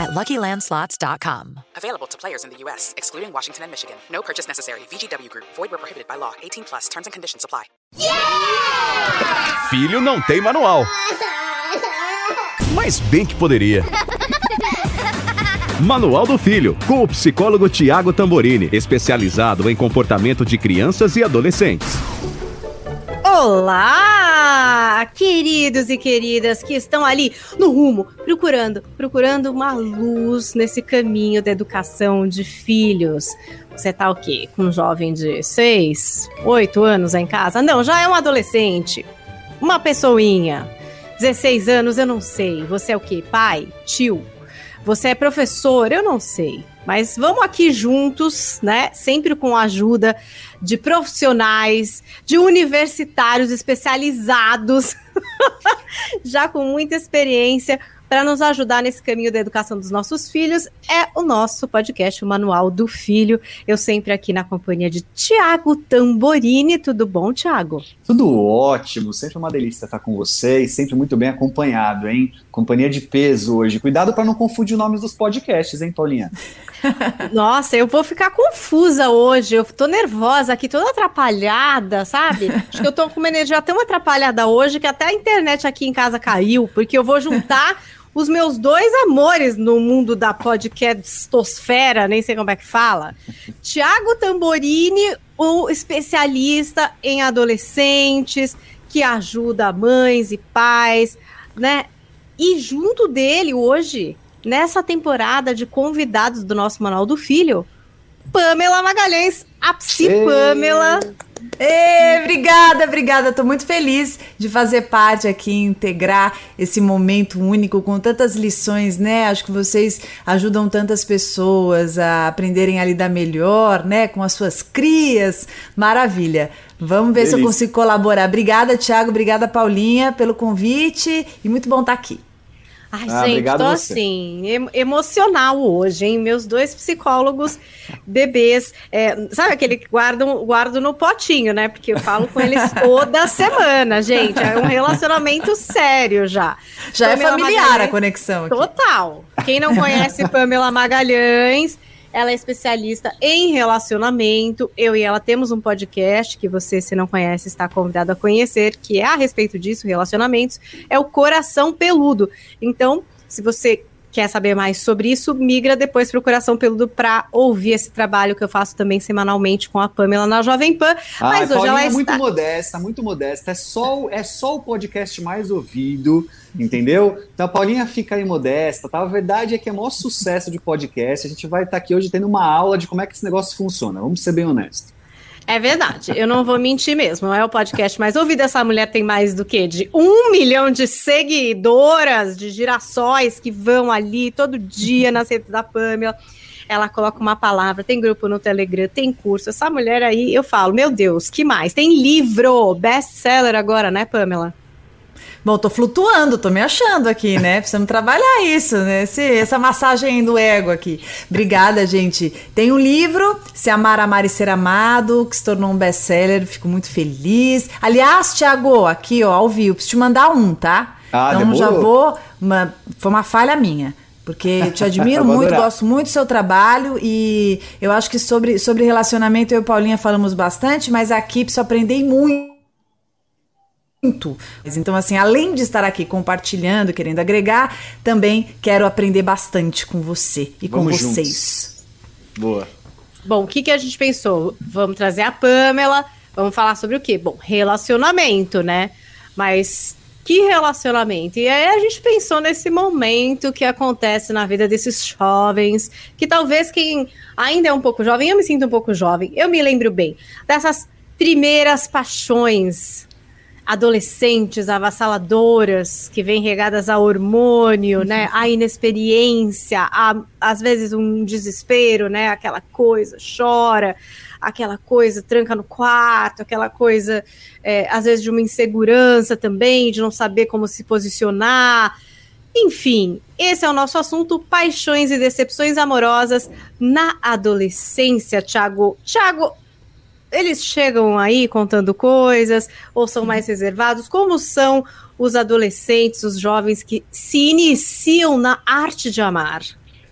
at LuckyLandSlots.com. Available to players in the U.S., excluding Washington and Michigan. No purchase necessary. VGW Group. Void where prohibited by law. 18 plus. Terms and conditions apply. Filho não tem manual. Mas bem que poderia. Manual do Filho, com o psicólogo Tiago Tamborini, especializado em comportamento de crianças e adolescentes. Olá, queridos e queridas que estão ali no rumo, procurando, procurando uma luz nesse caminho da educação de filhos. Você tá o quê? Com um jovem de 6, 8 anos em casa? Não, já é um adolescente. Uma pessoinha. 16 anos, eu não sei. Você é o quê? Pai? Tio? Você é professor? Eu não sei. Mas vamos aqui juntos, né? Sempre com a ajuda de profissionais, de universitários especializados, já com muita experiência, para nos ajudar nesse caminho da educação dos nossos filhos, é o nosso podcast, o Manual do Filho. Eu sempre aqui na companhia de Tiago Tamborini. Tudo bom, Tiago? Tudo ótimo, sempre uma delícia estar com vocês, sempre muito bem acompanhado, hein? Companhia de peso hoje. Cuidado para não confundir os nomes dos podcasts, hein, Paulinha? Nossa, eu vou ficar confusa hoje. Eu tô nervosa aqui, toda atrapalhada, sabe? Acho que eu tô com uma energia tão atrapalhada hoje que até a internet aqui em casa caiu, porque eu vou juntar os meus dois amores no mundo da podcastosfera, nem sei como é que fala. Tiago Tamborini, o especialista em adolescentes, que ajuda mães e pais, né? E junto dele hoje, nessa temporada de convidados do nosso Manual do Filho, Pamela Magalhães, a Psi Pamela. Ei, obrigada, obrigada. Estou muito feliz de fazer parte aqui, integrar esse momento único com tantas lições, né? Acho que vocês ajudam tantas pessoas a aprenderem a lidar melhor, né? Com as suas crias. Maravilha. Vamos ver Delícia. se eu consigo colaborar. Obrigada, Thiago. Obrigada, Paulinha, pelo convite. E muito bom estar aqui. Ai, ah, gente, tô assim, emocional hoje, hein? Meus dois psicólogos bebês, é, sabe aquele que guardam, guardo no potinho, né? Porque eu falo com eles toda semana, gente. É um relacionamento sério já. Já é Pamela é familiar Magalhães, a conexão. Aqui. Total. Quem não conhece Pamela Magalhães, ela é especialista em relacionamento. Eu e ela temos um podcast que você, se não conhece, está convidado a conhecer, que é a respeito disso, relacionamentos. É o Coração Peludo. Então, se você quer saber mais sobre isso, migra depois para o Coração Peludo para ouvir esse trabalho que eu faço também semanalmente com a Pamela na Jovem Pan. Mas hoje ela é está... muito modesta, muito modesta. É só, é só o podcast mais ouvido entendeu? Então a Paulinha fica aí modesta, tá? A verdade é que é o maior sucesso de podcast. A gente vai estar tá aqui hoje tendo uma aula de como é que esse negócio funciona. Vamos ser bem honestos. É verdade, eu não vou mentir mesmo. É o podcast mais ouvido. Essa mulher tem mais do que de um milhão de seguidoras, de girassóis que vão ali todo dia nas redes da Pamela. Ela coloca uma palavra, tem grupo no Telegram, tem curso. Essa mulher aí, eu falo, meu Deus, que mais? Tem livro, best-seller agora, né, Pamela? Bom, tô flutuando, tô me achando aqui, né? Precisamos trabalhar isso, né? Esse, essa massagem do ego aqui. Obrigada, gente. Tem um livro, Se Amar, Amar e Ser Amado, que se tornou um best-seller, fico muito feliz. Aliás, Thiago, aqui, ó, ao vivo, preciso te mandar um, tá? Ah, então demorou. já vou. Uma, foi uma falha minha. Porque te admiro muito, gosto muito do seu trabalho e eu acho que sobre, sobre relacionamento eu e Paulinha falamos bastante, mas aqui preciso aprender muito muito. Então, assim, além de estar aqui compartilhando, querendo agregar, também quero aprender bastante com você e Vamos com vocês. Juntos. Boa. Bom, o que, que a gente pensou? Vamos trazer a Pamela, vamos falar sobre o quê? Bom, relacionamento, né? Mas que relacionamento? E aí a gente pensou nesse momento que acontece na vida desses jovens, que talvez quem ainda é um pouco jovem, eu me sinto um pouco jovem, eu me lembro bem dessas primeiras paixões adolescentes avassaladoras que vêm regadas a hormônio, né? A inexperiência, a, às vezes um desespero, né? Aquela coisa, chora, aquela coisa, tranca no quarto, aquela coisa, é, às vezes, de uma insegurança também, de não saber como se posicionar. Enfim, esse é o nosso assunto: paixões e decepções amorosas na adolescência, Thiago. Thiago, eles chegam aí contando coisas ou são mais reservados? Como são os adolescentes, os jovens que se iniciam na arte de amar?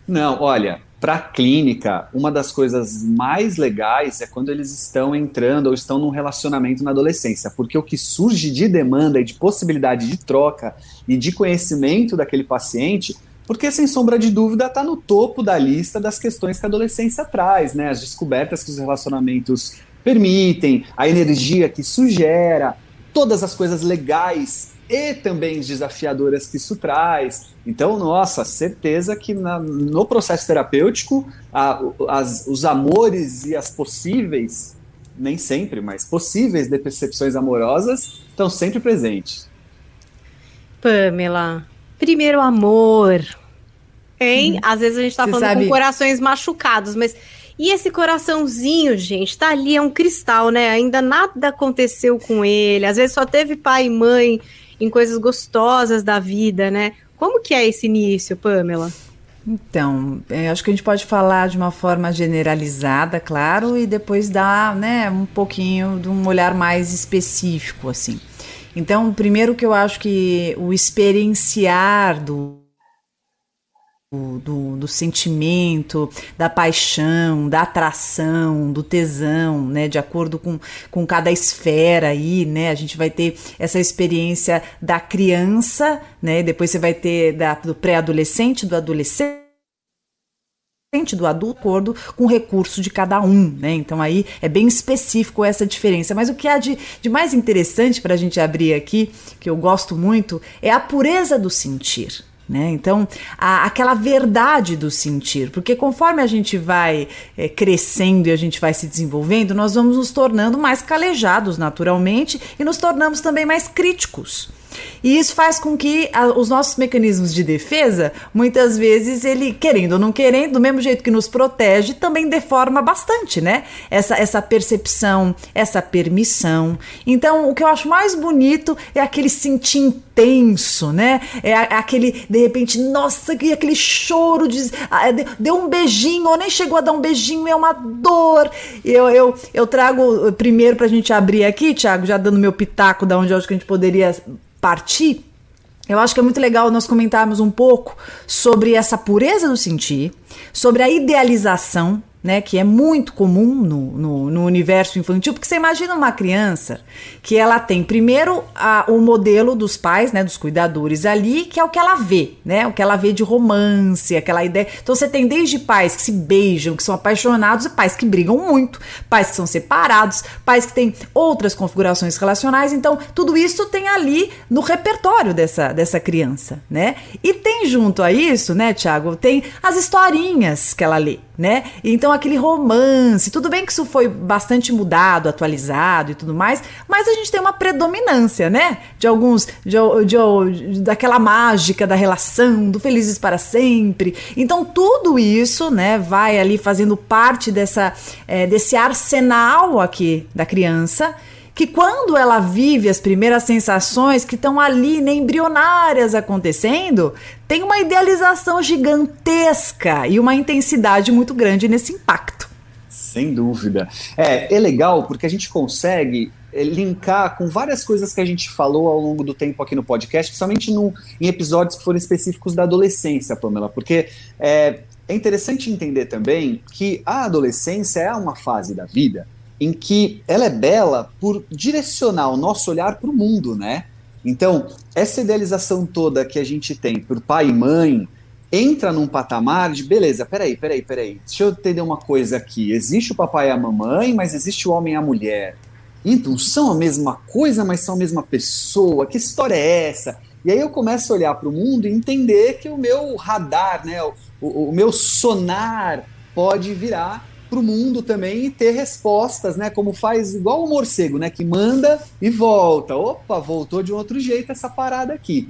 Não, olha, para a clínica, uma das coisas mais legais é quando eles estão entrando ou estão num relacionamento na adolescência, porque o que surge de demanda e de possibilidade de troca e de conhecimento daquele paciente, porque sem sombra de dúvida está no topo da lista das questões que a adolescência traz, né? As descobertas que os relacionamentos permitem, a energia que isso gera, todas as coisas legais e também desafiadoras que isso traz. Então, nossa, certeza que na, no processo terapêutico, a, as, os amores e as possíveis, nem sempre, mas possíveis decepções amorosas estão sempre presentes. Pamela, primeiro amor. Hein? Hum. Às vezes a gente tá Você falando sabe... com corações machucados, mas e esse coraçãozinho, gente, tá ali, é um cristal, né? Ainda nada aconteceu com ele. Às vezes só teve pai e mãe em coisas gostosas da vida, né? Como que é esse início, Pamela? Então, é, acho que a gente pode falar de uma forma generalizada, claro, e depois dar, né, um pouquinho de um olhar mais específico, assim. Então, primeiro que eu acho que o experienciar do do, do, sentimento, da paixão, da atração, do tesão, né? De acordo com, com cada esfera aí, né? A gente vai ter essa experiência da criança, né? Depois você vai ter da, do pré-adolescente, do adolescente do adulto acordo com o recurso de cada um, né? Então aí é bem específico essa diferença. Mas o que há de, de mais interessante para a gente abrir aqui, que eu gosto muito, é a pureza do sentir. Né? Então, a, aquela verdade do sentir, porque conforme a gente vai é, crescendo e a gente vai se desenvolvendo, nós vamos nos tornando mais calejados naturalmente e nos tornamos também mais críticos. E isso faz com que a, os nossos mecanismos de defesa, muitas vezes, ele, querendo ou não querendo, do mesmo jeito que nos protege, também deforma bastante, né? Essa, essa percepção, essa permissão. Então, o que eu acho mais bonito é aquele sentir intenso, né? É aquele, de repente, nossa, que aquele choro de. Deu um beijinho, ou nem chegou a dar um beijinho, é uma dor. Eu, eu, eu trago primeiro pra gente abrir aqui, Thiago, já dando meu pitaco da onde eu acho que a gente poderia partir, eu acho que é muito legal nós comentarmos um pouco sobre essa pureza do sentir, sobre a idealização né, que é muito comum no, no, no, universo infantil, porque você imagina uma criança que ela tem primeiro a, o modelo dos pais, né, dos cuidadores ali, que é o que ela vê, né, o que ela vê de romance, aquela ideia. Então você tem desde pais que se beijam, que são apaixonados, e pais que brigam muito, pais que são separados, pais que têm outras configurações relacionais. Então tudo isso tem ali no repertório dessa, dessa criança, né? E tem junto a isso, né, Tiago, tem as historinhas que ela lê né? Então aquele romance, tudo bem que isso foi bastante mudado, atualizado e tudo mais, mas a gente tem uma predominância, né? De alguns, de, de, daquela mágica da relação, do felizes para sempre. Então tudo isso, né, vai ali fazendo parte dessa, é, desse arsenal aqui da criança que quando ela vive as primeiras sensações que estão ali, né, embrionárias acontecendo, tem uma idealização gigantesca e uma intensidade muito grande nesse impacto. Sem dúvida. É, é legal porque a gente consegue é, linkar com várias coisas que a gente falou ao longo do tempo aqui no podcast, principalmente no, em episódios que foram específicos da adolescência, Pamela, porque é, é interessante entender também que a adolescência é uma fase da vida em que ela é bela por direcionar o nosso olhar para o mundo, né? Então, essa idealização toda que a gente tem por pai e mãe entra num patamar de beleza, peraí, peraí, peraí, deixa eu entender uma coisa aqui. Existe o papai e a mamãe, mas existe o homem e a mulher. Então, são a mesma coisa, mas são a mesma pessoa. Que história é essa? E aí eu começo a olhar para o mundo e entender que o meu radar, né, o, o, o meu sonar pode virar para o mundo também e ter respostas, né? Como faz igual o morcego, né? Que manda e volta. Opa, voltou de um outro jeito essa parada aqui.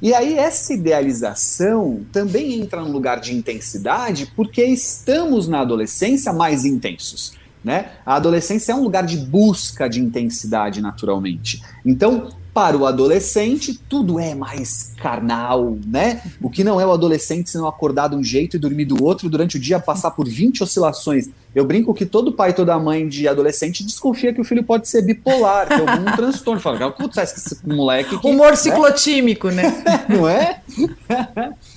E aí essa idealização também entra num lugar de intensidade porque estamos na adolescência mais intensos. Né? A adolescência é um lugar de busca de intensidade, naturalmente. Então, para o adolescente, tudo é mais carnal, né? O que não é o adolescente se não acordar de um jeito e dormir do outro durante o dia, passar por 20 oscilações. Eu brinco que todo pai e toda mãe de adolescente desconfia que o filho pode ser bipolar, ter algum transtorno. Fala, putz, esse moleque. Que, Humor né? ciclotímico, né? não é?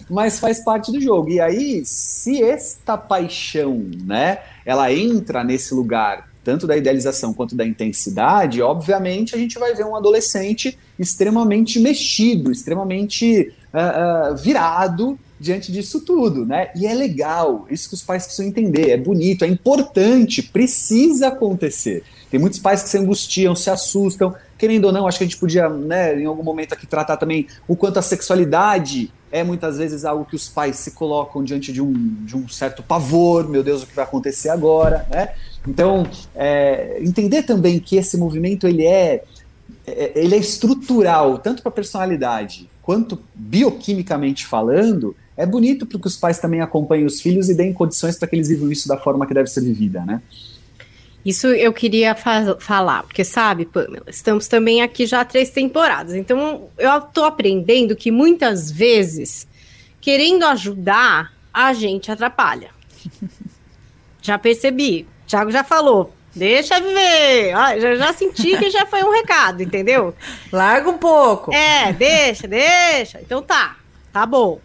Mas faz parte do jogo. E aí, se esta paixão, né, ela entra nesse lugar tanto da idealização quanto da intensidade, obviamente a gente vai ver um adolescente extremamente mexido, extremamente uh, uh, virado diante disso tudo, né? E é legal, isso que os pais precisam entender, é bonito, é importante, precisa acontecer. Tem muitos pais que se angustiam, se assustam, querendo ou não, acho que a gente podia, né, em algum momento aqui tratar também o quanto a sexualidade é muitas vezes algo que os pais se colocam diante de um, de um certo pavor, meu Deus, o que vai acontecer agora, né? Então, é, entender também que esse movimento ele é, é ele é estrutural, tanto para a personalidade quanto bioquimicamente falando, é bonito porque os pais também acompanhem os filhos e deem condições para que eles vivam isso da forma que deve ser vivida, né? Isso eu queria fa falar, porque sabe, Pamela, estamos também aqui já há três temporadas, então eu estou aprendendo que muitas vezes, querendo ajudar, a gente atrapalha. já percebi. Thiago já falou. Deixa viver. Ah, já, já senti que já foi um recado, entendeu? Larga um pouco. É, deixa, deixa. Então tá, tá bom.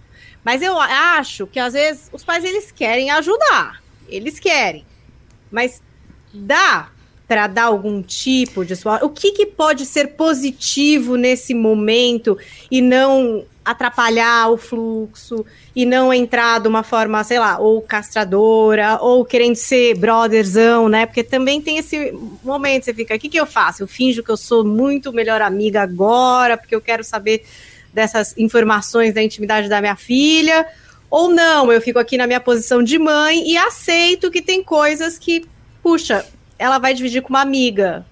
Mas eu acho que às vezes os pais eles querem ajudar. Eles querem. Mas dá para dar algum tipo de o que, que pode ser positivo nesse momento e não atrapalhar o fluxo e não entrar de uma forma, sei lá, ou castradora, ou querendo ser brotherzão, né? Porque também tem esse momento, você fica, o que, que eu faço? Eu finjo que eu sou muito melhor amiga agora, porque eu quero saber dessas informações da intimidade da minha filha, ou não, eu fico aqui na minha posição de mãe e aceito que tem coisas que, puxa, ela vai dividir com uma amiga.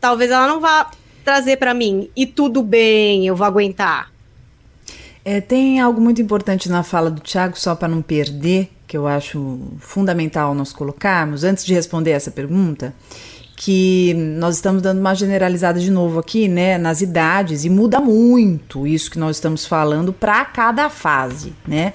Talvez ela não vá trazer para mim e tudo bem, eu vou aguentar. É, tem algo muito importante na fala do Tiago, só para não perder, que eu acho fundamental nós colocarmos, antes de responder essa pergunta, que nós estamos dando uma generalizada de novo aqui, né, nas idades, e muda muito isso que nós estamos falando para cada fase, né?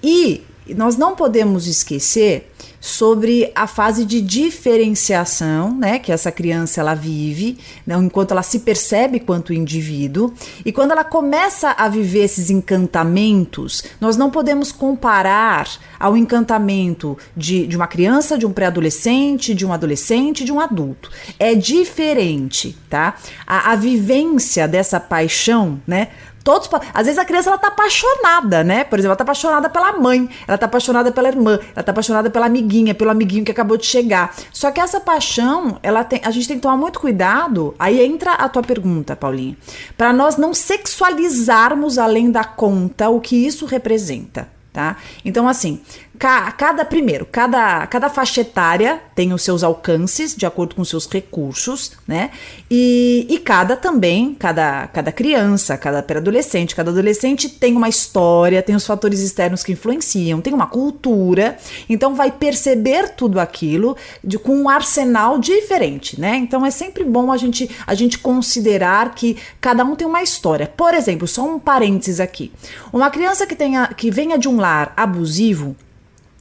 E nós não podemos esquecer sobre a fase de diferenciação, né, que essa criança ela vive, né, enquanto ela se percebe quanto indivíduo, e quando ela começa a viver esses encantamentos, nós não podemos comparar ao encantamento de, de uma criança, de um pré-adolescente, de um adolescente, de um adulto. É diferente, tá? A, a vivência dessa paixão, né, todos. Às vezes a criança ela tá apaixonada, né? Por exemplo, ela tá apaixonada pela mãe, ela tá apaixonada pela irmã, ela tá apaixonada pela amiguinha, pelo amiguinho que acabou de chegar. Só que essa paixão, ela tem, a gente tem que tomar muito cuidado. Aí entra a tua pergunta, Paulinha, para nós não sexualizarmos além da conta o que isso representa. Tá? Então, assim, cada primeiro, cada, cada faixa etária tem os seus alcances de acordo com os seus recursos, né? E, e cada também, cada, cada criança, cada pré-adolescente, cada adolescente tem uma história, tem os fatores externos que influenciam, tem uma cultura, então vai perceber tudo aquilo de, com um arsenal diferente, né? Então é sempre bom a gente, a gente considerar que cada um tem uma história. Por exemplo, só um parênteses aqui. Uma criança que, tenha, que venha de um lar abusivo,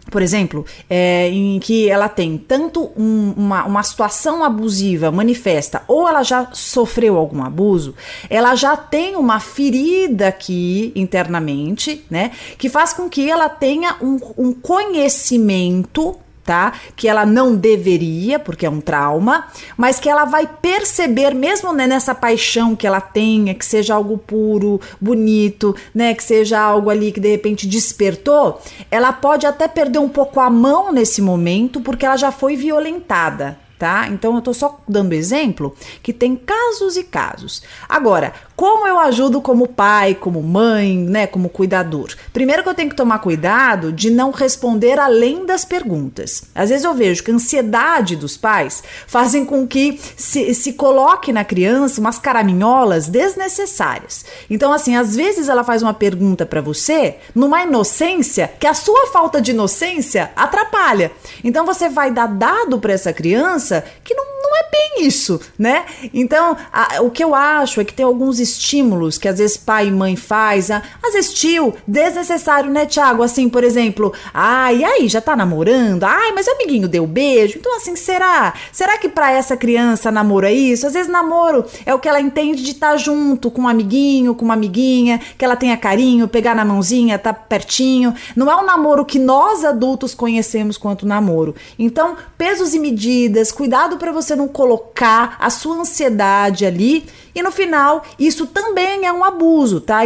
por exemplo, é, em que ela tem tanto um, uma, uma situação abusiva manifesta ou ela já sofreu algum abuso, ela já tem uma ferida aqui internamente, né? Que faz com que ela tenha um, um conhecimento tá? Que ela não deveria, porque é um trauma, mas que ela vai perceber, mesmo né, nessa paixão que ela tenha, que seja algo puro, bonito, né? Que seja algo ali que de repente despertou, ela pode até perder um pouco a mão nesse momento, porque ela já foi violentada, tá? Então eu tô só dando exemplo que tem casos e casos. Agora, Como eu ajudo como pai, como mãe, né, como cuidador? Primeiro que eu tenho que tomar cuidado de não responder além das perguntas. Às vezes eu vejo que a ansiedade dos pais fazem com que se, se coloque na criança umas caraminholas desnecessárias. Então, assim, às vezes ela faz uma pergunta para você numa inocência que a sua falta de inocência atrapalha. Então você vai dar dado para essa criança que não, não é bem isso, né? Então, a, o que eu acho é que tem alguns estímulos que às vezes pai e mãe faz, às vezes tio, desnecessário, né, Tiago? Assim, por exemplo, ai, aí, já tá namorando? Ai, mas o amiguinho deu beijo. Então, assim, será? Será que para essa criança namoro é isso? Às vezes namoro é o que ela entende de estar tá junto com um amiguinho, com uma amiguinha, que ela tenha carinho, pegar na mãozinha, tá pertinho. Não é um namoro que nós adultos conhecemos quanto namoro. Então, pesos e medidas, cuidado para você não colocar a sua ansiedade ali e no final, isso também é um abuso, tá?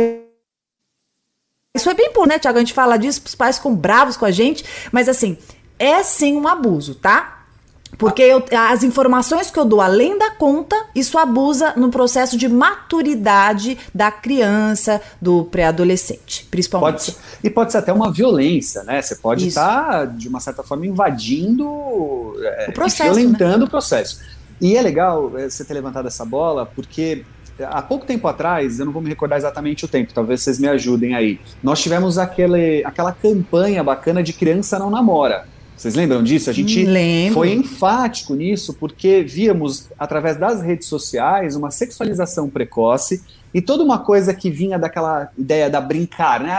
Isso é bem por, né, Tiago? A gente fala disso, os pais ficam bravos com a gente, mas assim, é sim um abuso, tá? Porque eu, as informações que eu dou além da conta, isso abusa no processo de maturidade da criança, do pré-adolescente, principalmente. Pode e pode ser até uma violência, né? Você pode estar, tá, de uma certa forma, invadindo, é, o processo, violentando né? o processo. E é legal eh, você ter levantado essa bola, porque eh, há pouco tempo atrás, eu não vou me recordar exatamente o tempo, talvez vocês me ajudem aí. Nós tivemos aquele, aquela campanha bacana de criança não namora. Vocês lembram disso? A gente Lembro. foi enfático nisso porque víamos, através das redes sociais, uma sexualização precoce e toda uma coisa que vinha daquela ideia da brincar, né?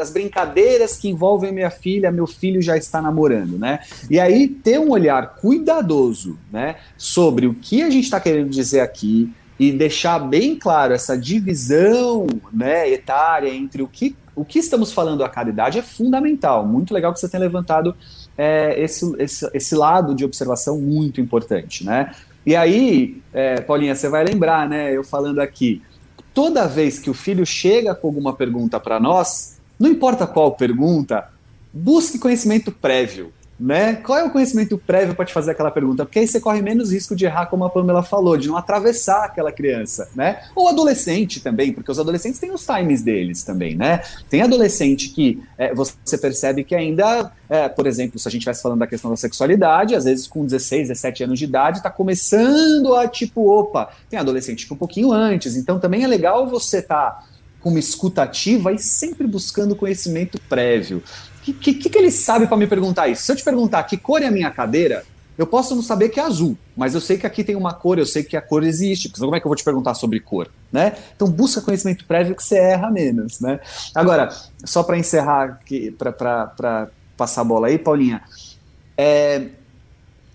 as brincadeiras que envolvem minha filha, meu filho já está namorando, né? E aí ter um olhar cuidadoso, né, sobre o que a gente está querendo dizer aqui e deixar bem claro essa divisão, né, etária entre o que o que estamos falando a cada idade é fundamental. Muito legal que você tenha levantado é, esse, esse, esse lado de observação muito importante, né? E aí, é, Paulinha, você vai lembrar, né? Eu falando aqui, toda vez que o filho chega com alguma pergunta para nós, não importa qual pergunta, busque conhecimento prévio né? Qual é o conhecimento prévio para te fazer aquela pergunta? Porque aí você corre menos risco de errar, como a Pamela falou, de não atravessar aquela criança, né? Ou adolescente também, porque os adolescentes têm os times deles também, né? Tem adolescente que é, você percebe que ainda, é, por exemplo, se a gente estivesse falando da questão da sexualidade, às vezes com 16, 17 anos de idade, está começando a tipo, opa, tem adolescente que um pouquinho antes, então também é legal você estar. Tá com uma escuta ativa e sempre buscando conhecimento prévio. O que, que, que, ele sabe para me perguntar isso? Se eu te perguntar que cor é a minha cadeira, eu posso não saber que é azul, mas eu sei que aqui tem uma cor, eu sei que a cor existe, porque como é que eu vou te perguntar sobre cor, né? Então busca conhecimento prévio que você erra menos, né? Agora, só para encerrar, para passar a bola aí, Paulinha, é,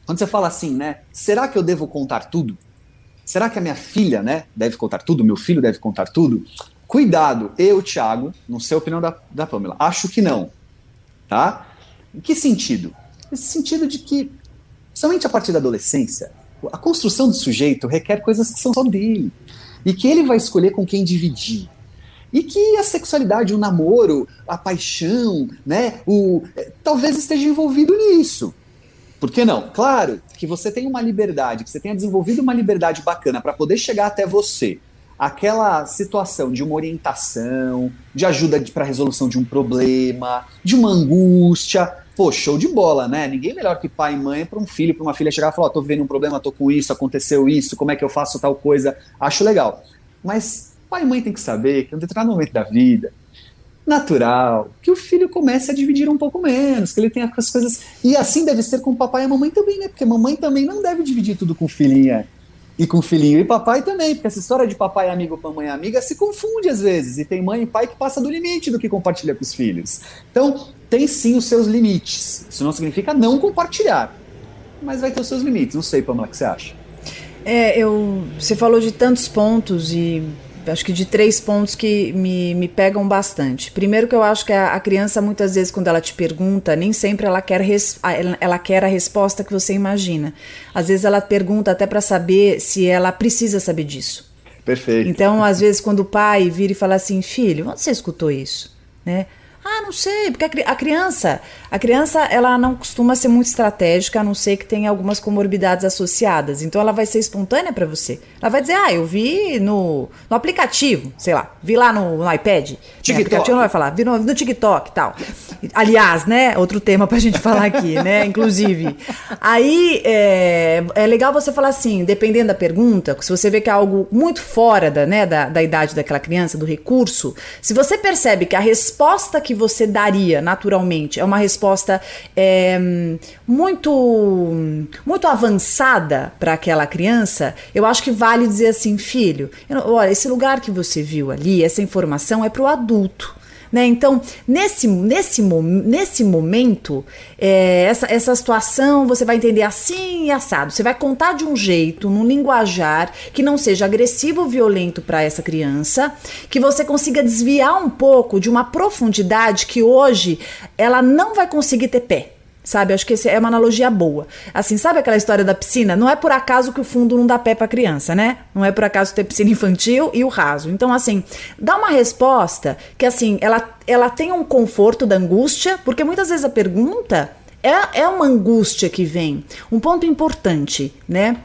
quando você fala assim, né? Será que eu devo contar tudo? Será que a minha filha, né, deve contar tudo? Meu filho deve contar tudo? Cuidado, eu, Thiago, não sei a opinião da, da Pamela, acho que não tá? Em que sentido? Nesse sentido de que, somente a partir da adolescência, a construção do sujeito requer coisas que são só dele. E que ele vai escolher com quem dividir. E que a sexualidade, o namoro, a paixão, né, o, é, talvez esteja envolvido nisso. Por que não? Claro que você tem uma liberdade, que você tenha desenvolvido uma liberdade bacana para poder chegar até você, aquela situação de uma orientação, de ajuda para resolução de um problema, de uma angústia. Pô, show de bola, né? Ninguém melhor que pai e mãe para um filho, para uma filha chegar e falar: oh, tô vendo um problema, tô com isso, aconteceu isso, como é que eu faço tal coisa? Acho legal. Mas pai e mãe tem que saber que um determinado momento da vida, natural, que o filho comece a dividir um pouco menos, que ele tenha as coisas. E assim deve ser com o papai e a mamãe também, né? Porque a mamãe também não deve dividir tudo com o filhinha e com filhinho. E papai também, porque essa história de papai amigo, mamãe amiga se confunde às vezes. E tem mãe e pai que passa do limite do que compartilha com os filhos. Então, tem sim os seus limites. Isso não significa não compartilhar. Mas vai ter os seus limites. Não sei, Pamela, o que você acha? É, eu, você falou de tantos pontos e acho que de três pontos que me, me pegam bastante. Primeiro que eu acho que a, a criança, muitas vezes, quando ela te pergunta, nem sempre ela quer, res, ela quer a resposta que você imagina. Às vezes ela pergunta até para saber se ela precisa saber disso. Perfeito. Então, às vezes, quando o pai vira e fala assim, filho, onde você escutou isso? Né? Ah, não sei, porque a criança, a criança, ela não costuma ser muito estratégica, a não ser que tenha algumas comorbidades associadas. Então ela vai ser espontânea para você. Ela vai dizer: "Ah, eu vi no, no aplicativo, sei lá, vi lá no, no iPad". TikTok. No aplicativo não vai falar, vi no, no TikTok, tal. Aliás, né, outro tema pra gente falar aqui, né, inclusive. Aí é, é legal você falar assim, dependendo da pergunta, se você vê que é algo muito fora da, né, da, da idade daquela criança, do recurso, se você percebe que a resposta que você daria naturalmente é uma resposta é, muito muito avançada para aquela criança, eu acho que vale dizer assim, filho, olha, esse lugar que você viu ali, essa informação é para o adulto. Né? Então, nesse, nesse, nesse momento, é, essa, essa situação você vai entender assim e assado. Você vai contar de um jeito, num linguajar que não seja agressivo ou violento para essa criança, que você consiga desviar um pouco de uma profundidade que hoje ela não vai conseguir ter pé. Sabe, acho que é uma analogia boa. Assim, sabe aquela história da piscina? Não é por acaso que o fundo não dá pé para criança, né? Não é por acaso ter piscina infantil e o raso. Então, assim, dá uma resposta que, assim, ela, ela tenha um conforto da angústia, porque muitas vezes a pergunta é, é uma angústia que vem. Um ponto importante, né?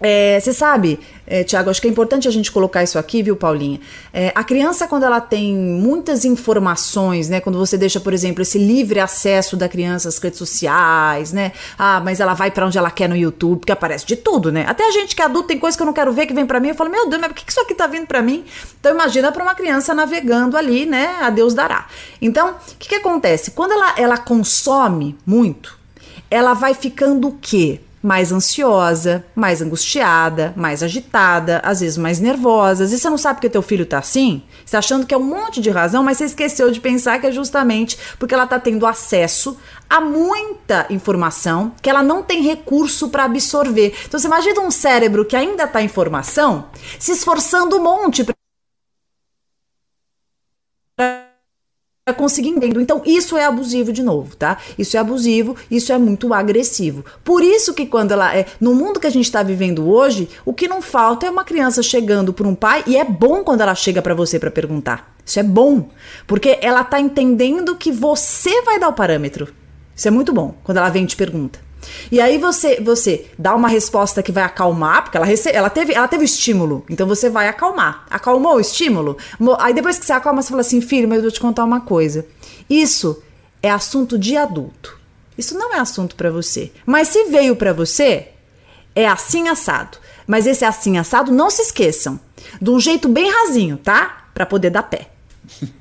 É, você sabe, é, Tiago, acho que é importante a gente colocar isso aqui, viu, Paulinha? É, a criança, quando ela tem muitas informações, né? Quando você deixa, por exemplo, esse livre acesso da criança às redes sociais, né? Ah, mas ela vai para onde ela quer no YouTube, porque aparece de tudo, né? Até a gente que é adulto tem coisa que eu não quero ver que vem para mim, eu falo, meu Deus, mas por que isso aqui tá vindo para mim? Então imagina para uma criança navegando ali, né? A Deus dará. Então, o que, que acontece? Quando ela, ela consome muito, ela vai ficando o quê? Mais ansiosa, mais angustiada, mais agitada, às vezes mais nervosa. Vezes você não sabe porque teu filho tá assim, você tá achando que é um monte de razão, mas você esqueceu de pensar que é justamente porque ela tá tendo acesso a muita informação que ela não tem recurso para absorver. Então você imagina um cérebro que ainda tá em formação, se esforçando um monte para conseguir entender. Então, isso é abusivo de novo, tá? Isso é abusivo, isso é muito agressivo. Por isso que quando ela é. No mundo que a gente está vivendo hoje, o que não falta é uma criança chegando para um pai, e é bom quando ela chega para você para perguntar. Isso é bom, porque ela tá entendendo que você vai dar o parâmetro. Isso é muito bom quando ela vem e te pergunta. E aí você você dá uma resposta que vai acalmar, porque ela, rece ela, teve, ela teve estímulo, então você vai acalmar. Acalmou o estímulo? Aí depois que você acalma, você fala assim, filho, mas eu vou te contar uma coisa. Isso é assunto de adulto. Isso não é assunto para você. Mas se veio para você, é assim assado. Mas esse assim assado, não se esqueçam. De um jeito bem rasinho, tá? Para poder dar pé.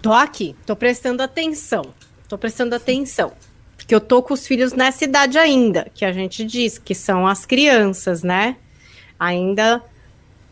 Tô aqui, tô prestando atenção. Tô prestando atenção. Porque eu tô com os filhos nessa idade ainda, que a gente diz, que são as crianças, né? Ainda.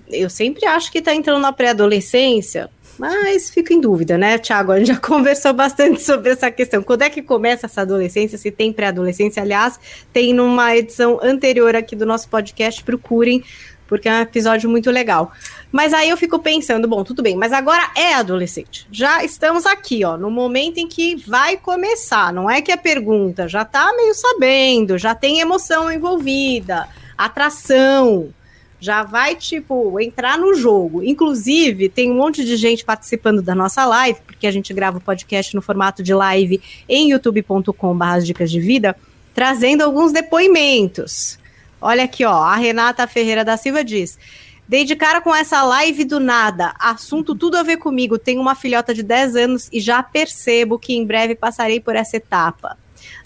Eu sempre acho que tá entrando na pré-adolescência, mas fico em dúvida, né, Tiago? A gente já conversou bastante sobre essa questão. Quando é que começa essa adolescência? Se tem pré-adolescência? Aliás, tem numa edição anterior aqui do nosso podcast, procurem porque é um episódio muito legal. Mas aí eu fico pensando, bom, tudo bem, mas agora é adolescente. Já estamos aqui, ó, no momento em que vai começar. Não é que a pergunta já tá meio sabendo, já tem emoção envolvida, atração, já vai, tipo, entrar no jogo. Inclusive, tem um monte de gente participando da nossa live, porque a gente grava o podcast no formato de live em youtube.com.br dicas de vida, trazendo alguns depoimentos. Olha aqui, ó. A Renata Ferreira da Silva diz: Dei de cara com essa live do nada. Assunto tudo a ver comigo. Tenho uma filhota de 10 anos e já percebo que em breve passarei por essa etapa.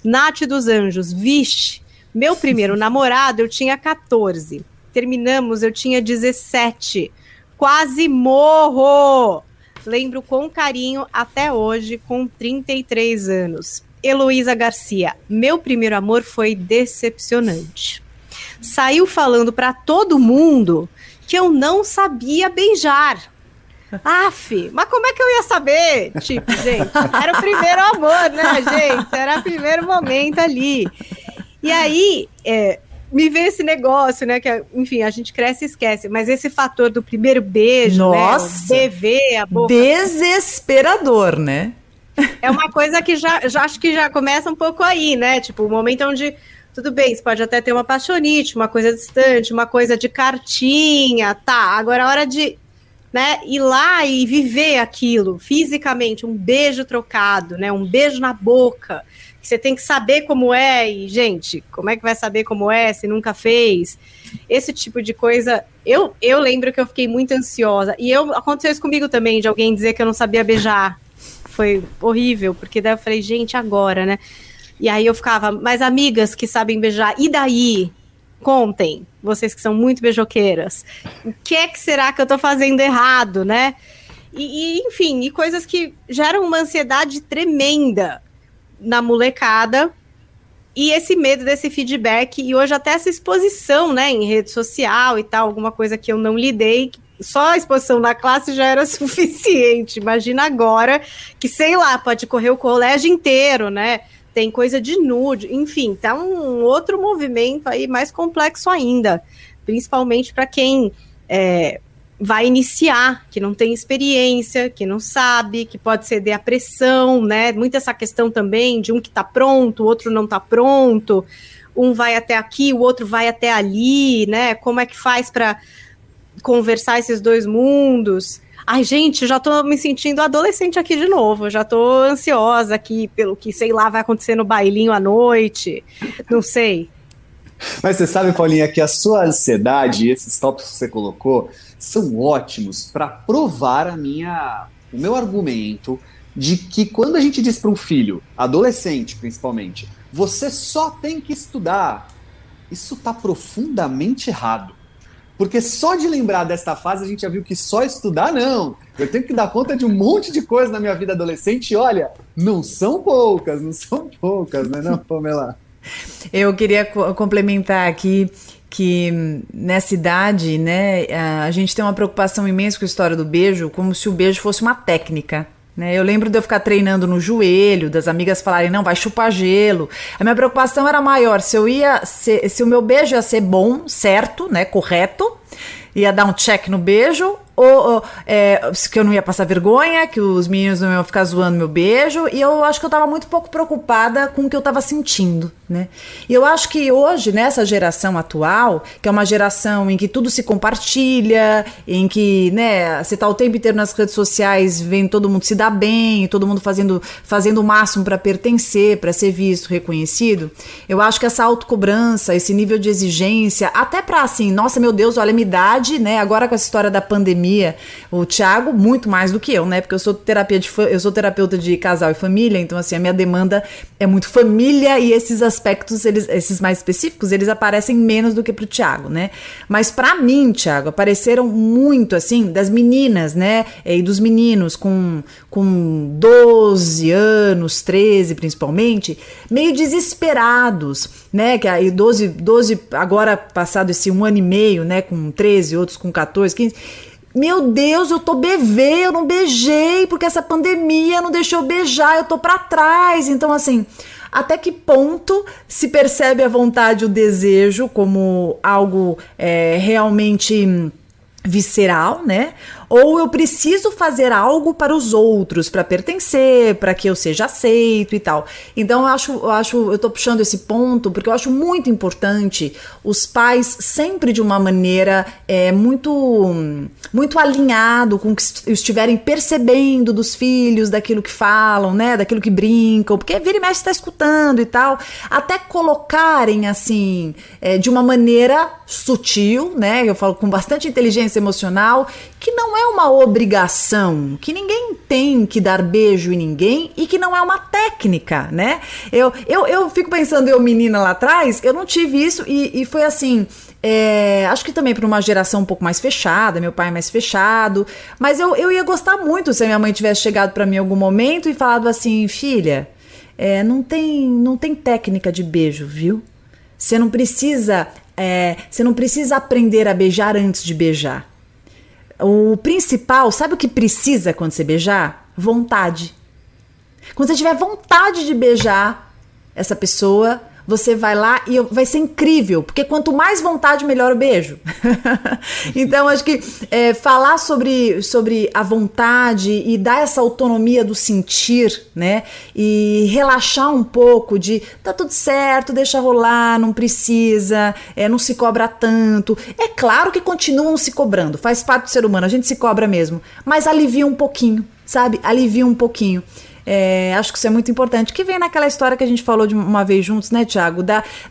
Nath dos Anjos, vixe, meu primeiro namorado eu tinha 14. Terminamos, eu tinha 17. Quase morro! Lembro com carinho até hoje, com 33 anos. Heloísa Garcia, meu primeiro amor foi decepcionante saiu falando para todo mundo que eu não sabia beijar. Aff, mas como é que eu ia saber? Tipo, gente, era o primeiro amor, né, gente? Era o primeiro momento ali. E aí, é, me veio esse negócio, né? Que, enfim, a gente cresce e esquece, mas esse fator do primeiro beijo, Nossa, né? Bebê, a boca. Desesperador, né? É uma coisa que já, já acho que já começa um pouco aí, né? Tipo, o momento onde tudo bem, você pode até ter uma paixonite, uma coisa distante, uma coisa de cartinha, tá. Agora a hora de né, ir lá e viver aquilo fisicamente, um beijo trocado, né, um beijo na boca, você tem que saber como é, e, gente, como é que vai saber como é se nunca fez? Esse tipo de coisa, eu, eu lembro que eu fiquei muito ansiosa, e eu, aconteceu isso comigo também, de alguém dizer que eu não sabia beijar, foi horrível, porque daí eu falei, gente, agora, né, e aí eu ficava, mas amigas que sabem beijar, e daí? Contem, vocês que são muito beijoqueiras. O que é que será que eu tô fazendo errado, né? E, e, enfim, e coisas que geram uma ansiedade tremenda na molecada e esse medo desse feedback e hoje até essa exposição, né, em rede social e tal, alguma coisa que eu não lidei, só a exposição na classe já era suficiente. Imagina agora que sei lá, pode correr o colégio inteiro, né? Tem coisa de nude, enfim, tá um outro movimento aí mais complexo ainda, principalmente para quem é, vai iniciar, que não tem experiência, que não sabe, que pode ceder à pressão, né? Muita essa questão também de um que está pronto, o outro não está pronto, um vai até aqui, o outro vai até ali, né? Como é que faz para conversar esses dois mundos? Ai, gente, já tô me sentindo adolescente aqui de novo. Já tô ansiosa aqui pelo que, sei lá, vai acontecer no bailinho à noite. Não sei. Mas você sabe, Paulinha, que a sua ansiedade e esses tópicos que você colocou são ótimos para provar a minha, o meu argumento de que quando a gente diz para um filho, adolescente principalmente, você só tem que estudar, isso está profundamente errado. Porque só de lembrar desta fase a gente já viu que só estudar não. Eu tenho que dar conta de um monte de coisa na minha vida adolescente e olha, não são poucas, não são poucas, né, não, Pamela? Eu queria complementar aqui que nessa idade, né, a gente tem uma preocupação imensa com a história do beijo, como se o beijo fosse uma técnica. Né? Eu lembro de eu ficar treinando no joelho, das amigas falarem, não, vai chupar gelo. A minha preocupação era maior, se eu ia, se, se o meu beijo ia ser bom, certo, né, correto, ia dar um check no beijo, ou, ou é, que eu não ia passar vergonha, que os meninos não iam ficar zoando meu beijo, e eu acho que eu tava muito pouco preocupada com o que eu tava sentindo, né? E eu acho que hoje, nessa geração atual, que é uma geração em que tudo se compartilha, em que, né, você tá o tempo inteiro nas redes sociais vendo todo mundo se dar bem, todo mundo fazendo, fazendo o máximo para pertencer, para ser visto, reconhecido, eu acho que essa autocobrança, esse nível de exigência, até para assim, nossa, meu Deus, olha a minha idade, né, agora com essa história da pandemia, pandemia. O Thiago, muito mais do que eu, né? Porque eu sou terapia de eu sou terapeuta de casal e família, então assim, a minha demanda é muito família e esses aspectos, eles, esses mais específicos, eles aparecem menos do que pro Thiago, né? Mas para mim, Thiago, apareceram muito assim das meninas, né? E dos meninos com com 12 anos, 13 principalmente, meio desesperados, né? Que aí 12, 12 agora passado esse um ano e meio, né, com 13, outros com 14, 15 meu Deus, eu tô bebê, eu não beijei, porque essa pandemia não deixou eu beijar, eu tô para trás. Então, assim, até que ponto se percebe a vontade, o desejo como algo é, realmente visceral, né? Ou eu preciso fazer algo para os outros, para pertencer, para que eu seja aceito e tal. Então eu acho, eu acho, eu tô puxando esse ponto porque eu acho muito importante os pais sempre de uma maneira é, muito, muito alinhado com o que estiverem percebendo dos filhos, daquilo que falam, né? Daquilo que brincam, porque vira e mexe está escutando e tal, até colocarem assim é, de uma maneira sutil, né? Eu falo com bastante inteligência emocional, que não é uma obrigação, que ninguém tem que dar beijo em ninguém e que não é uma técnica, né? Eu, eu, eu fico pensando, eu menina lá atrás, eu não tive isso e, e foi assim. É, acho que também para uma geração um pouco mais fechada, meu pai é mais fechado, mas eu, eu ia gostar muito se a minha mãe tivesse chegado para mim em algum momento e falado assim, filha, é, não tem não tem técnica de beijo, viu? Você não precisa é, você não precisa aprender a beijar antes de beijar. O principal, sabe o que precisa quando você beijar? Vontade. Quando você tiver vontade de beijar essa pessoa, você vai lá e vai ser incrível, porque quanto mais vontade, melhor o beijo. então, acho que é, falar sobre, sobre a vontade e dar essa autonomia do sentir, né? E relaxar um pouco de tá tudo certo, deixa rolar, não precisa, é, não se cobra tanto. É claro que continuam se cobrando, faz parte do ser humano, a gente se cobra mesmo, mas alivia um pouquinho, sabe? Alivia um pouquinho. É, acho que isso é muito importante. Que vem naquela história que a gente falou de uma vez juntos, né, Tiago?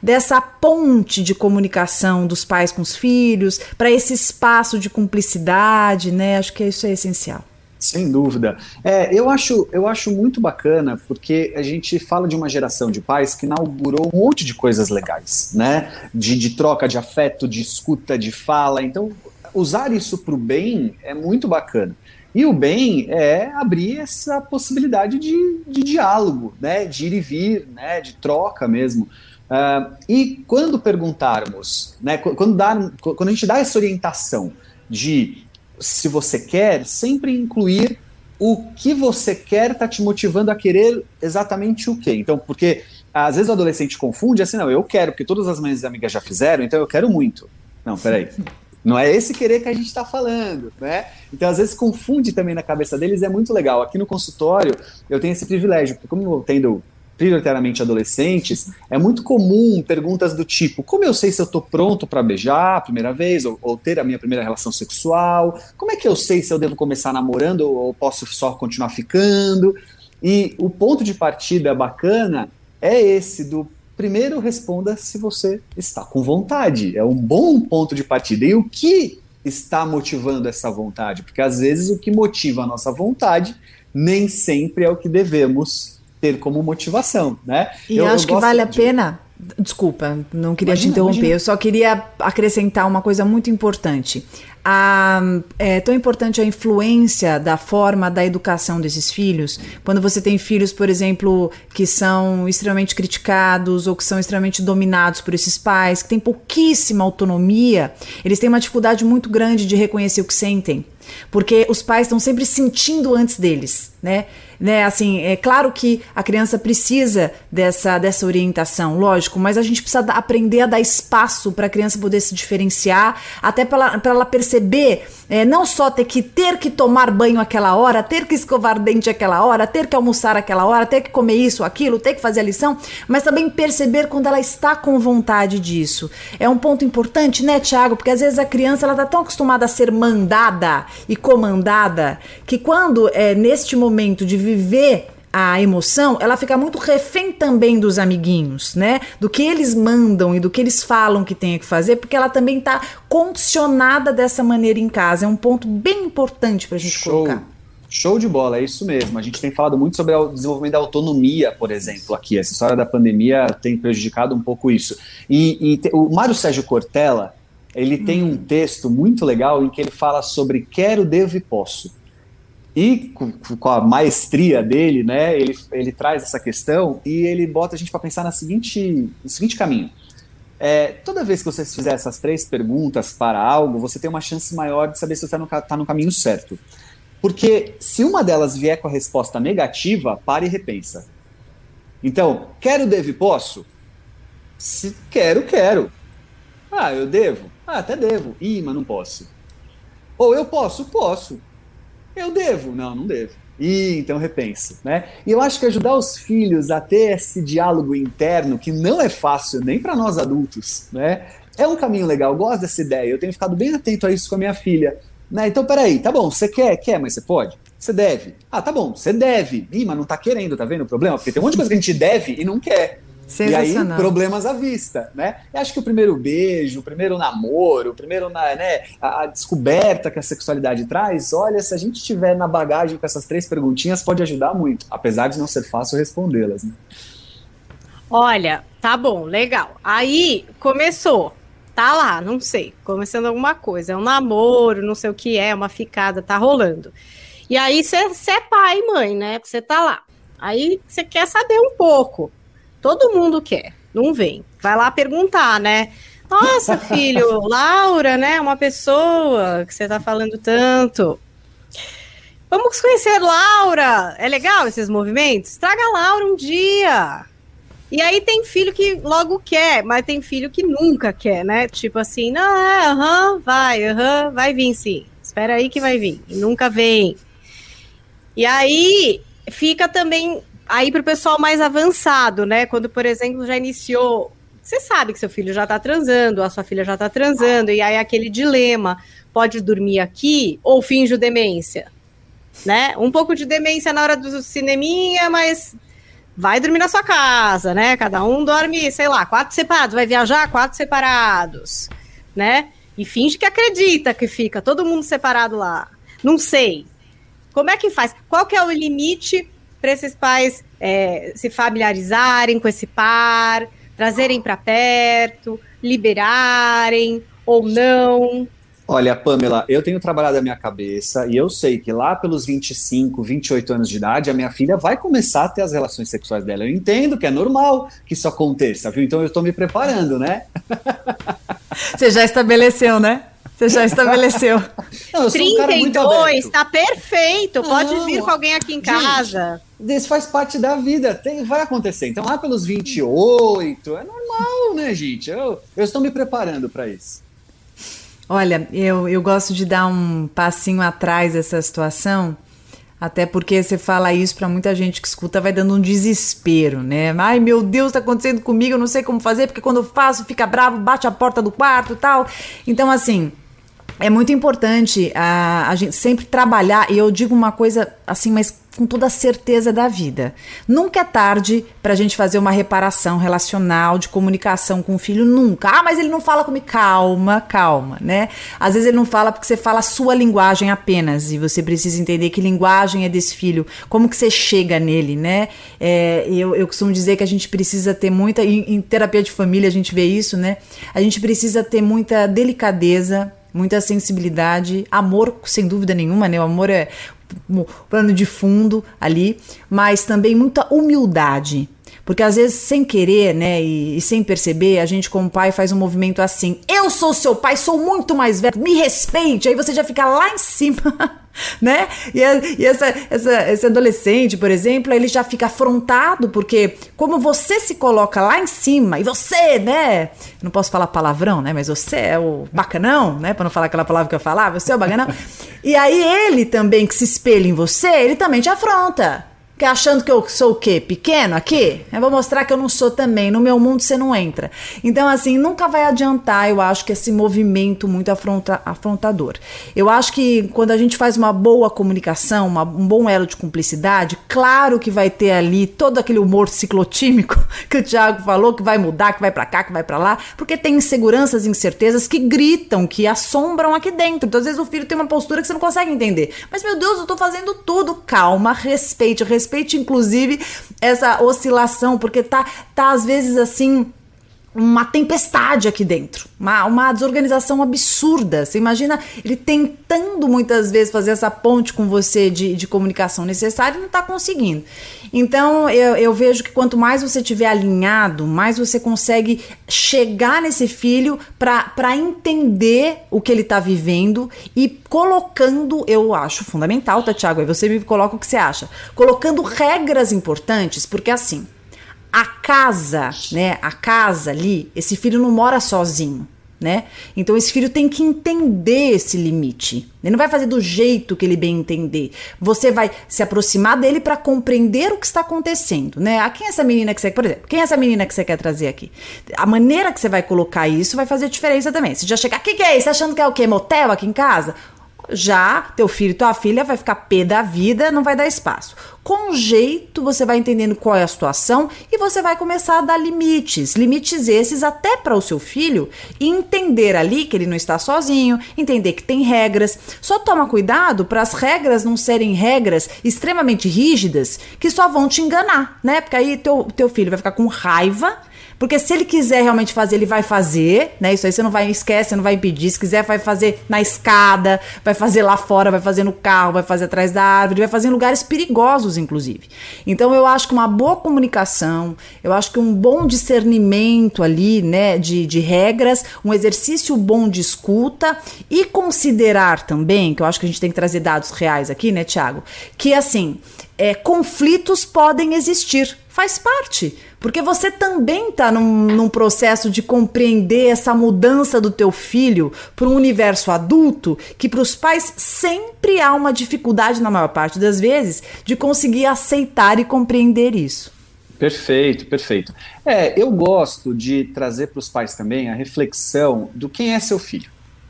Dessa ponte de comunicação dos pais com os filhos, para esse espaço de cumplicidade, né? Acho que isso é essencial. Sem dúvida. É, eu, acho, eu acho muito bacana porque a gente fala de uma geração de pais que inaugurou um monte de coisas legais, né? De, de troca de afeto, de escuta, de fala. Então, usar isso para o bem é muito bacana. E o bem é abrir essa possibilidade de, de diálogo, né, de ir e vir, né, de troca mesmo. Uh, e quando perguntarmos, né, quando, dar, quando a gente dá essa orientação de se você quer, sempre incluir o que você quer está te motivando a querer exatamente o quê. Então, porque às vezes o adolescente confunde assim, não, eu quero, porque todas as minhas amigas já fizeram, então eu quero muito. Não, peraí. Não é esse querer que a gente está falando, né? Então, às vezes, confunde também na cabeça deles, é muito legal. Aqui no consultório, eu tenho esse privilégio, porque como eu tendo prioritariamente adolescentes, é muito comum perguntas do tipo: como eu sei se eu estou pronto para beijar a primeira vez, ou, ou, ter a minha primeira relação sexual? Como é que eu sei se eu devo começar namorando ou posso só continuar ficando? E o ponto de partida bacana é esse do primeiro responda se você está com vontade. É um bom ponto de partida. E o que está motivando essa vontade? Porque às vezes o que motiva a nossa vontade nem sempre é o que devemos ter como motivação, né? E eu, acho eu que vale a pena. Desculpa, não queria imagina, te interromper. Imagina. Eu só queria acrescentar uma coisa muito importante a, é tão importante a influência da forma da educação desses filhos. Quando você tem filhos, por exemplo, que são extremamente criticados ou que são extremamente dominados por esses pais, que têm pouquíssima autonomia, eles têm uma dificuldade muito grande de reconhecer o que sentem. Porque os pais estão sempre sentindo antes deles, né? Né? Assim, é claro que a criança precisa dessa, dessa orientação, lógico, mas a gente precisa aprender a dar espaço para a criança poder se diferenciar, até para ela, perceber é, não só ter que ter que tomar banho aquela hora, ter que escovar dente aquela hora, ter que almoçar aquela hora, ter que comer isso, aquilo, ter que fazer a lição, mas também perceber quando ela está com vontade disso. É um ponto importante, né, Tiago? Porque às vezes a criança ela tá tão acostumada a ser mandada e comandada que quando é neste momento de viver a emoção, ela fica muito refém também dos amiguinhos, né? Do que eles mandam e do que eles falam que tem que fazer, porque ela também está condicionada dessa maneira em casa. É um ponto bem importante para a gente Show. colocar. Show de bola, é isso mesmo. A gente tem falado muito sobre o desenvolvimento da autonomia, por exemplo, aqui. Essa história da pandemia tem prejudicado um pouco isso. E, e te, o Mário Sérgio Cortella, ele hum. tem um texto muito legal em que ele fala sobre quero, devo e posso. E com, a maestria dele, né, ele, ele traz essa questão e ele bota a gente para pensar na seguinte, no seguinte caminho. É, toda vez que você fizer essas três perguntas para algo, você tem uma chance maior de saber se você está no, tá no caminho certo. Porque se uma delas vier com a resposta negativa, pare e repensa. Então, quero, devo posso? Se quero, quero. Ah, eu devo? Ah, até devo. Ih, mas não posso. Ou eu posso? Posso. Eu devo? Não, não devo. E então repensa, né? E eu acho que ajudar os filhos a ter esse diálogo interno, que não é fácil nem para nós adultos, né? É um caminho legal, eu gosto dessa ideia. Eu tenho ficado bem atento a isso com a minha filha. Né? Então, peraí, tá bom, você quer, quer, mas você pode? Você deve. Ah, tá bom, você deve. Ih, mas não tá querendo, tá vendo o problema? Porque tem um monte de coisa que a gente deve e não quer. E aí, problemas à vista, né? Eu acho que o primeiro beijo, o primeiro namoro, o primeiro, né, a, a, descoberta que a sexualidade traz, olha, se a gente estiver na bagagem com essas três perguntinhas, pode ajudar muito, apesar de não ser fácil respondê-las, né? Olha, tá bom, legal. Aí, começou, tá lá, não sei, começando alguma coisa, é um namoro, não sei o que é, uma ficada, tá rolando. E aí, você é pai e mãe, né? Você tá lá. Aí, você quer saber um pouco Todo mundo quer, não vem. Vai lá perguntar, né? Nossa, filho, Laura, né? Uma pessoa que você tá falando tanto. Vamos conhecer Laura. É legal esses movimentos? Traga Laura um dia. E aí tem filho que logo quer, mas tem filho que nunca quer, né? Tipo assim, não, é, aham, vai, aham, vai vir sim. Espera aí que vai vir. E nunca vem. E aí fica também aí para o pessoal mais avançado, né? Quando, por exemplo, já iniciou. Você sabe que seu filho já está transando, a sua filha já está transando, e aí aquele dilema: pode dormir aqui ou finge demência? Né? Um pouco de demência na hora do cineminha, mas vai dormir na sua casa, né? Cada um dorme, sei lá, quatro separados, vai viajar quatro separados, né? E finge que acredita que fica todo mundo separado lá. Não sei. Como é que faz? Qual que é o limite para esses pais é, se familiarizarem com esse par, trazerem para perto, liberarem ou não? Olha, Pamela, eu tenho trabalhado a minha cabeça e eu sei que lá pelos 25, 28 anos de idade, a minha filha vai começar a ter as relações sexuais dela. Eu entendo que é normal que isso aconteça, viu? Então eu estou me preparando, né? Você já estabeleceu, né? Você já estabeleceu. Não, 32, um tá perfeito. Pode Não, vir com alguém aqui em gente, casa. Isso faz parte da vida, tem, vai acontecer. Então, lá pelos 28, é normal, né, gente? Eu, eu estou me preparando para isso. Olha, eu, eu gosto de dar um passinho atrás dessa situação, até porque você fala isso para muita gente que escuta, vai dando um desespero, né? Ai, meu Deus, tá acontecendo comigo, eu não sei como fazer, porque quando eu faço, fica bravo, bate a porta do quarto tal. Então, assim, é muito importante a, a gente sempre trabalhar, e eu digo uma coisa assim, mas com toda a certeza da vida. Nunca é tarde para a gente fazer uma reparação relacional, de comunicação com o filho, nunca. Ah, mas ele não fala comigo. Calma, calma, né? Às vezes ele não fala porque você fala a sua linguagem apenas, e você precisa entender que linguagem é desse filho, como que você chega nele, né? É, eu, eu costumo dizer que a gente precisa ter muita, em, em terapia de família a gente vê isso, né? A gente precisa ter muita delicadeza, muita sensibilidade, amor, sem dúvida nenhuma, né? O amor é o plano de fundo ali, mas também muita humildade. Porque às vezes, sem querer, né, e, e, sem perceber, a gente, como pai, faz um movimento assim: eu sou seu pai, sou muito mais velho, me respeite. Aí você já fica lá em cima. né? E, a, e essa, essa, esse adolescente, por exemplo, ele já fica afrontado, porque como você se coloca lá em cima, e você, né? Não posso falar palavrão, né? Mas você é o bacanão, né? Para não falar aquela palavra que eu falava, você é o bacanão. e aí ele também, que se espelha em você, ele também te afronta. Achando que eu sou o quê? Pequeno aqui? Eu vou mostrar que eu não sou também. No meu mundo você não entra. Então, assim, nunca vai adiantar, eu acho, que esse movimento muito afronta, afrontador. Eu acho que quando a gente faz uma boa comunicação, uma, um bom elo de cumplicidade, claro que vai ter ali todo aquele humor ciclotímico que o Thiago falou, que vai mudar, que vai para cá, que vai para lá, porque tem inseguranças incertezas que gritam, que assombram aqui dentro. Então, às vezes o filho tem uma postura que você não consegue entender. Mas, meu Deus, eu tô fazendo tudo. Calma, respeite, respeite respeite inclusive essa oscilação, porque tá, tá às vezes assim uma tempestade aqui dentro, uma, uma desorganização absurda. Você imagina ele tentando muitas vezes fazer essa ponte com você de, de comunicação necessária e não está conseguindo. Então eu, eu vejo que quanto mais você tiver alinhado, mais você consegue chegar nesse filho para entender o que ele está vivendo e colocando, eu acho fundamental, tá, Tiago? Aí você me coloca o que você acha. Colocando regras importantes, porque assim a casa, né? A casa ali, esse filho não mora sozinho, né? Então esse filho tem que entender esse limite. Ele não vai fazer do jeito que ele bem entender. Você vai se aproximar dele para compreender o que está acontecendo, né? A quem é essa menina que você, por exemplo, quem é essa menina que você quer trazer aqui? A maneira que você vai colocar isso vai fazer diferença também. Se já chegar, o que, que é isso? Tá achando que é o quê? Motel aqui em casa? Já teu filho, tua filha vai ficar pé da vida, não vai dar espaço. Com jeito, você vai entendendo qual é a situação e você vai começar a dar limites, limites esses até para o seu filho entender ali que ele não está sozinho, entender que tem regras. Só toma cuidado para as regras não serem regras extremamente rígidas que só vão te enganar, né? Porque aí teu, teu filho vai ficar com raiva porque se ele quiser realmente fazer, ele vai fazer, né? Isso aí você não vai esquece, você não vai impedir. Se quiser, vai fazer na escada, vai fazer lá fora, vai fazer no carro, vai fazer atrás da árvore, vai fazer em lugares perigosos, inclusive. Então eu acho que uma boa comunicação, eu acho que um bom discernimento ali, né, de, de regras, um exercício bom de escuta e considerar também, que eu acho que a gente tem que trazer dados reais aqui, né, Tiago? Que assim, é, conflitos podem existir. Faz parte. Porque você também está num, num, processo de compreender essa mudança do teu filho para um universo adulto que para os pais sempre há uma dificuldade, na maior parte das vezes, de conseguir aceitar e compreender isso. Perfeito, perfeito. É, eu gosto de trazer para os pais também a reflexão do quem é seu filho.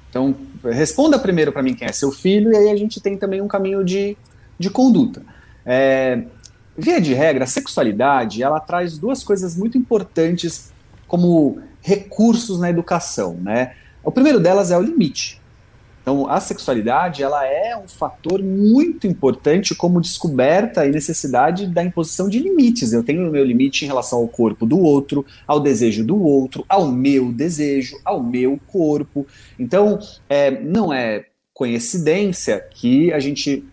Então, responda primeiro para mim quem é seu filho e aí a gente tem também um caminho de, de conduta. É, via de regra, a sexualidade ela traz duas coisas muito importantes como recursos na educação, né? O primeiro delas é o limite. Então, a sexualidade ela é um fator muito importante como descoberta e necessidade da imposição de limites. Eu tenho o meu limite em relação ao corpo do outro, ao desejo do outro, ao meu desejo, ao meu corpo. Então, é, não é coincidência que a gente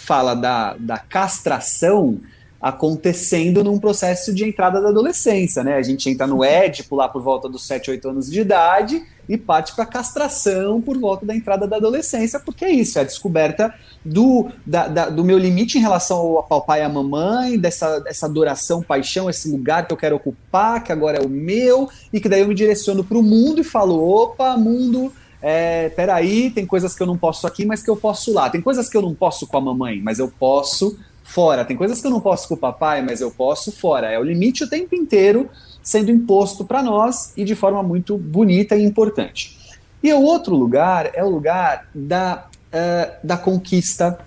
fala da, da castração acontecendo num processo de entrada da adolescência, né? A gente entra no Édipo lá por volta dos 7, 8 anos de idade e parte para castração por volta da entrada da adolescência, porque é isso, é a descoberta do, da, da, do meu limite em relação ao papai e à mamãe, dessa, dessa adoração, paixão, esse lugar que eu quero ocupar, que agora é o meu, e que daí eu me direciono para o mundo e falo, opa, mundo, é, peraí, tem coisas que eu não posso aqui, mas que eu posso lá. Tem coisas que eu não posso com a mamãe, mas eu posso fora. Tem coisas que eu não posso com o papai, mas eu posso fora. É o limite o tempo inteiro sendo imposto para nós e de forma muito bonita e importante. E o outro lugar é o lugar da, uh, da conquista,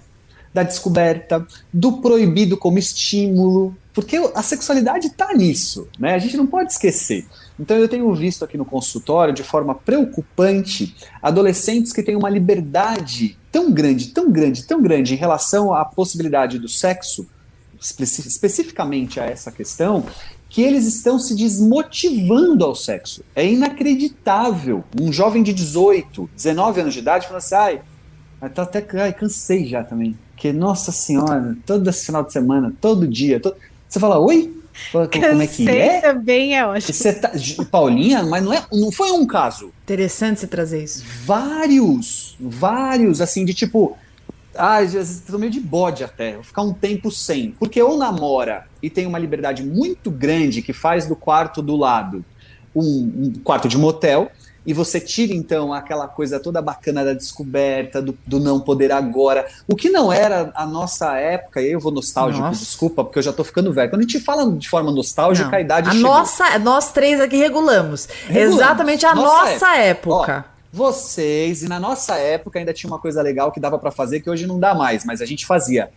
da descoberta, do proibido como estímulo, porque a sexualidade está nisso, né? A gente não pode esquecer. Então eu tenho visto aqui no consultório, de forma preocupante, adolescentes que têm uma liberdade tão grande, tão grande, tão grande em relação à possibilidade do sexo, especificamente a essa questão, que eles estão se desmotivando ao sexo. É inacreditável. Um jovem de 18, 19 anos de idade falando assim, ai, tá até ai, cansei já também. Porque, nossa senhora, todo esse final de semana, todo dia, todo... você fala, oi? Como é que é? também é ótimo. Tá, Paulinha, mas não, é, não foi um caso. Interessante você trazer isso. Vários, vários, assim, de tipo. Ah, às vezes tô meio de bode até, vou ficar um tempo sem. Porque ou namora e tem uma liberdade muito grande que faz do quarto do lado um, um quarto de motel, e você tira então aquela coisa toda bacana da descoberta, do, do, não poder agora. O que não era a nossa época, e eu vou nostálgico, nossa. desculpa, porque eu já tô ficando velho. Quando a gente fala de forma nostálgica, não. a idade a chegou. nossa, Nós três aqui regulamos. regulamos. Exatamente a nossa, nossa época. época. Ó, vocês, e na nossa época ainda tinha uma coisa legal que dava para fazer que hoje não dá mais, mas a gente fazia.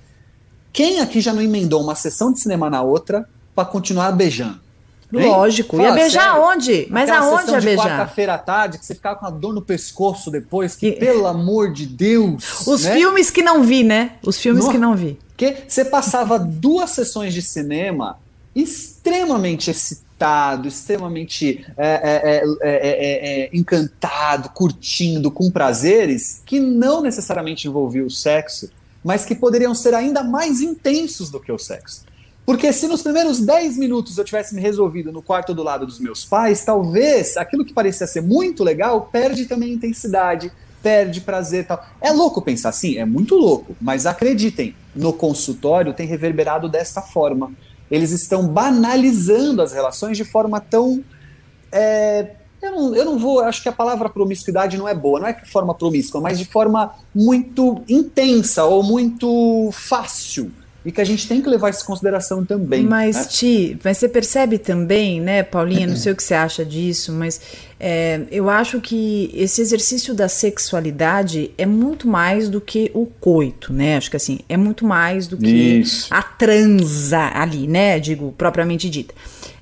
Quem aqui já não emendou uma sessão de cinema na outra para continuar beijando? Lógico. Fala, ia beijar sério? onde? Mas Aquela aonde ia beijar? quarta-feira à tarde, que você ficava com a dor no pescoço depois, que, e... pelo amor de Deus. Os né? filmes que não vi, né? Os filmes no... que não vi. Que você passava duas sessões de cinema extremamente excitado, extremamente é, é, é, encantado, curtindo, com prazeres que não necessariamente envolviam o sexo, mas que poderiam ser ainda mais intensos do que o sexo. Porque se nos primeiros 10 minutos eu tivesse me resolvido no quarto do lado dos meus pais, talvez aquilo que parecia ser muito legal perde também intensidade, perde prazer tal. É louco pensar assim? É muito louco. Mas acreditem, no consultório tem reverberado desta forma. Eles estão banalizando as relações de forma tão. É, eu, não, eu não vou. Acho que a palavra promiscuidade não é boa, não é forma promíscua, mas de forma muito intensa ou muito fácil e que a gente tem que levar isso em consideração também. Mas, né? Ti, mas você percebe também, né, Paulinha, não sei o que você acha disso, mas é, eu acho que esse exercício da sexualidade é muito mais do que o coito, né? Acho que assim, é muito mais do que isso. a transa ali, né? Digo, propriamente dita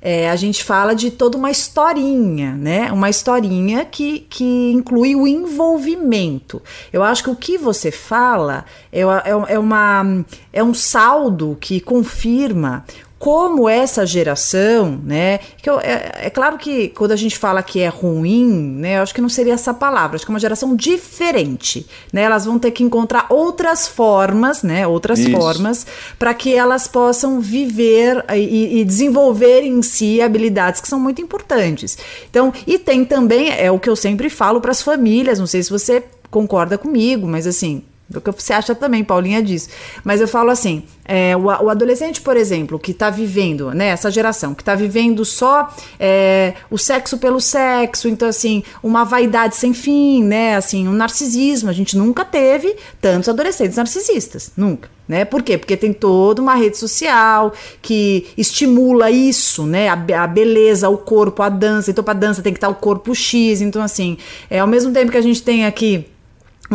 é, a gente fala de toda uma historinha, né? Uma historinha que, que inclui o envolvimento. Eu acho que o que você fala é, é, é, uma, é um saldo que confirma como essa geração, né? Que eu, é, é, claro que quando a gente fala que é ruim, né? Eu acho que não seria essa palavra. Acho que é uma geração diferente, né? Elas vão ter que encontrar outras formas, né? Outras Isso. formas para que elas possam viver e, e, desenvolver em si habilidades que são muito importantes. Então, e tem também é o que eu sempre falo para as famílias. Não sei se você concorda comigo, mas assim o que você acha também, Paulinha, disso. Mas eu falo assim: é, o, o, adolescente, por exemplo, que está vivendo, né, essa geração, que está vivendo só é, o sexo pelo sexo, então, assim, uma vaidade sem fim, né, assim, um narcisismo. A gente nunca teve tantos adolescentes narcisistas, nunca. Né? Por quê? Porque tem toda uma rede social que estimula isso, né? A, a beleza, o corpo, a dança. Então, para dança tem que estar o corpo X. Então, assim, é ao mesmo tempo que a gente tem aqui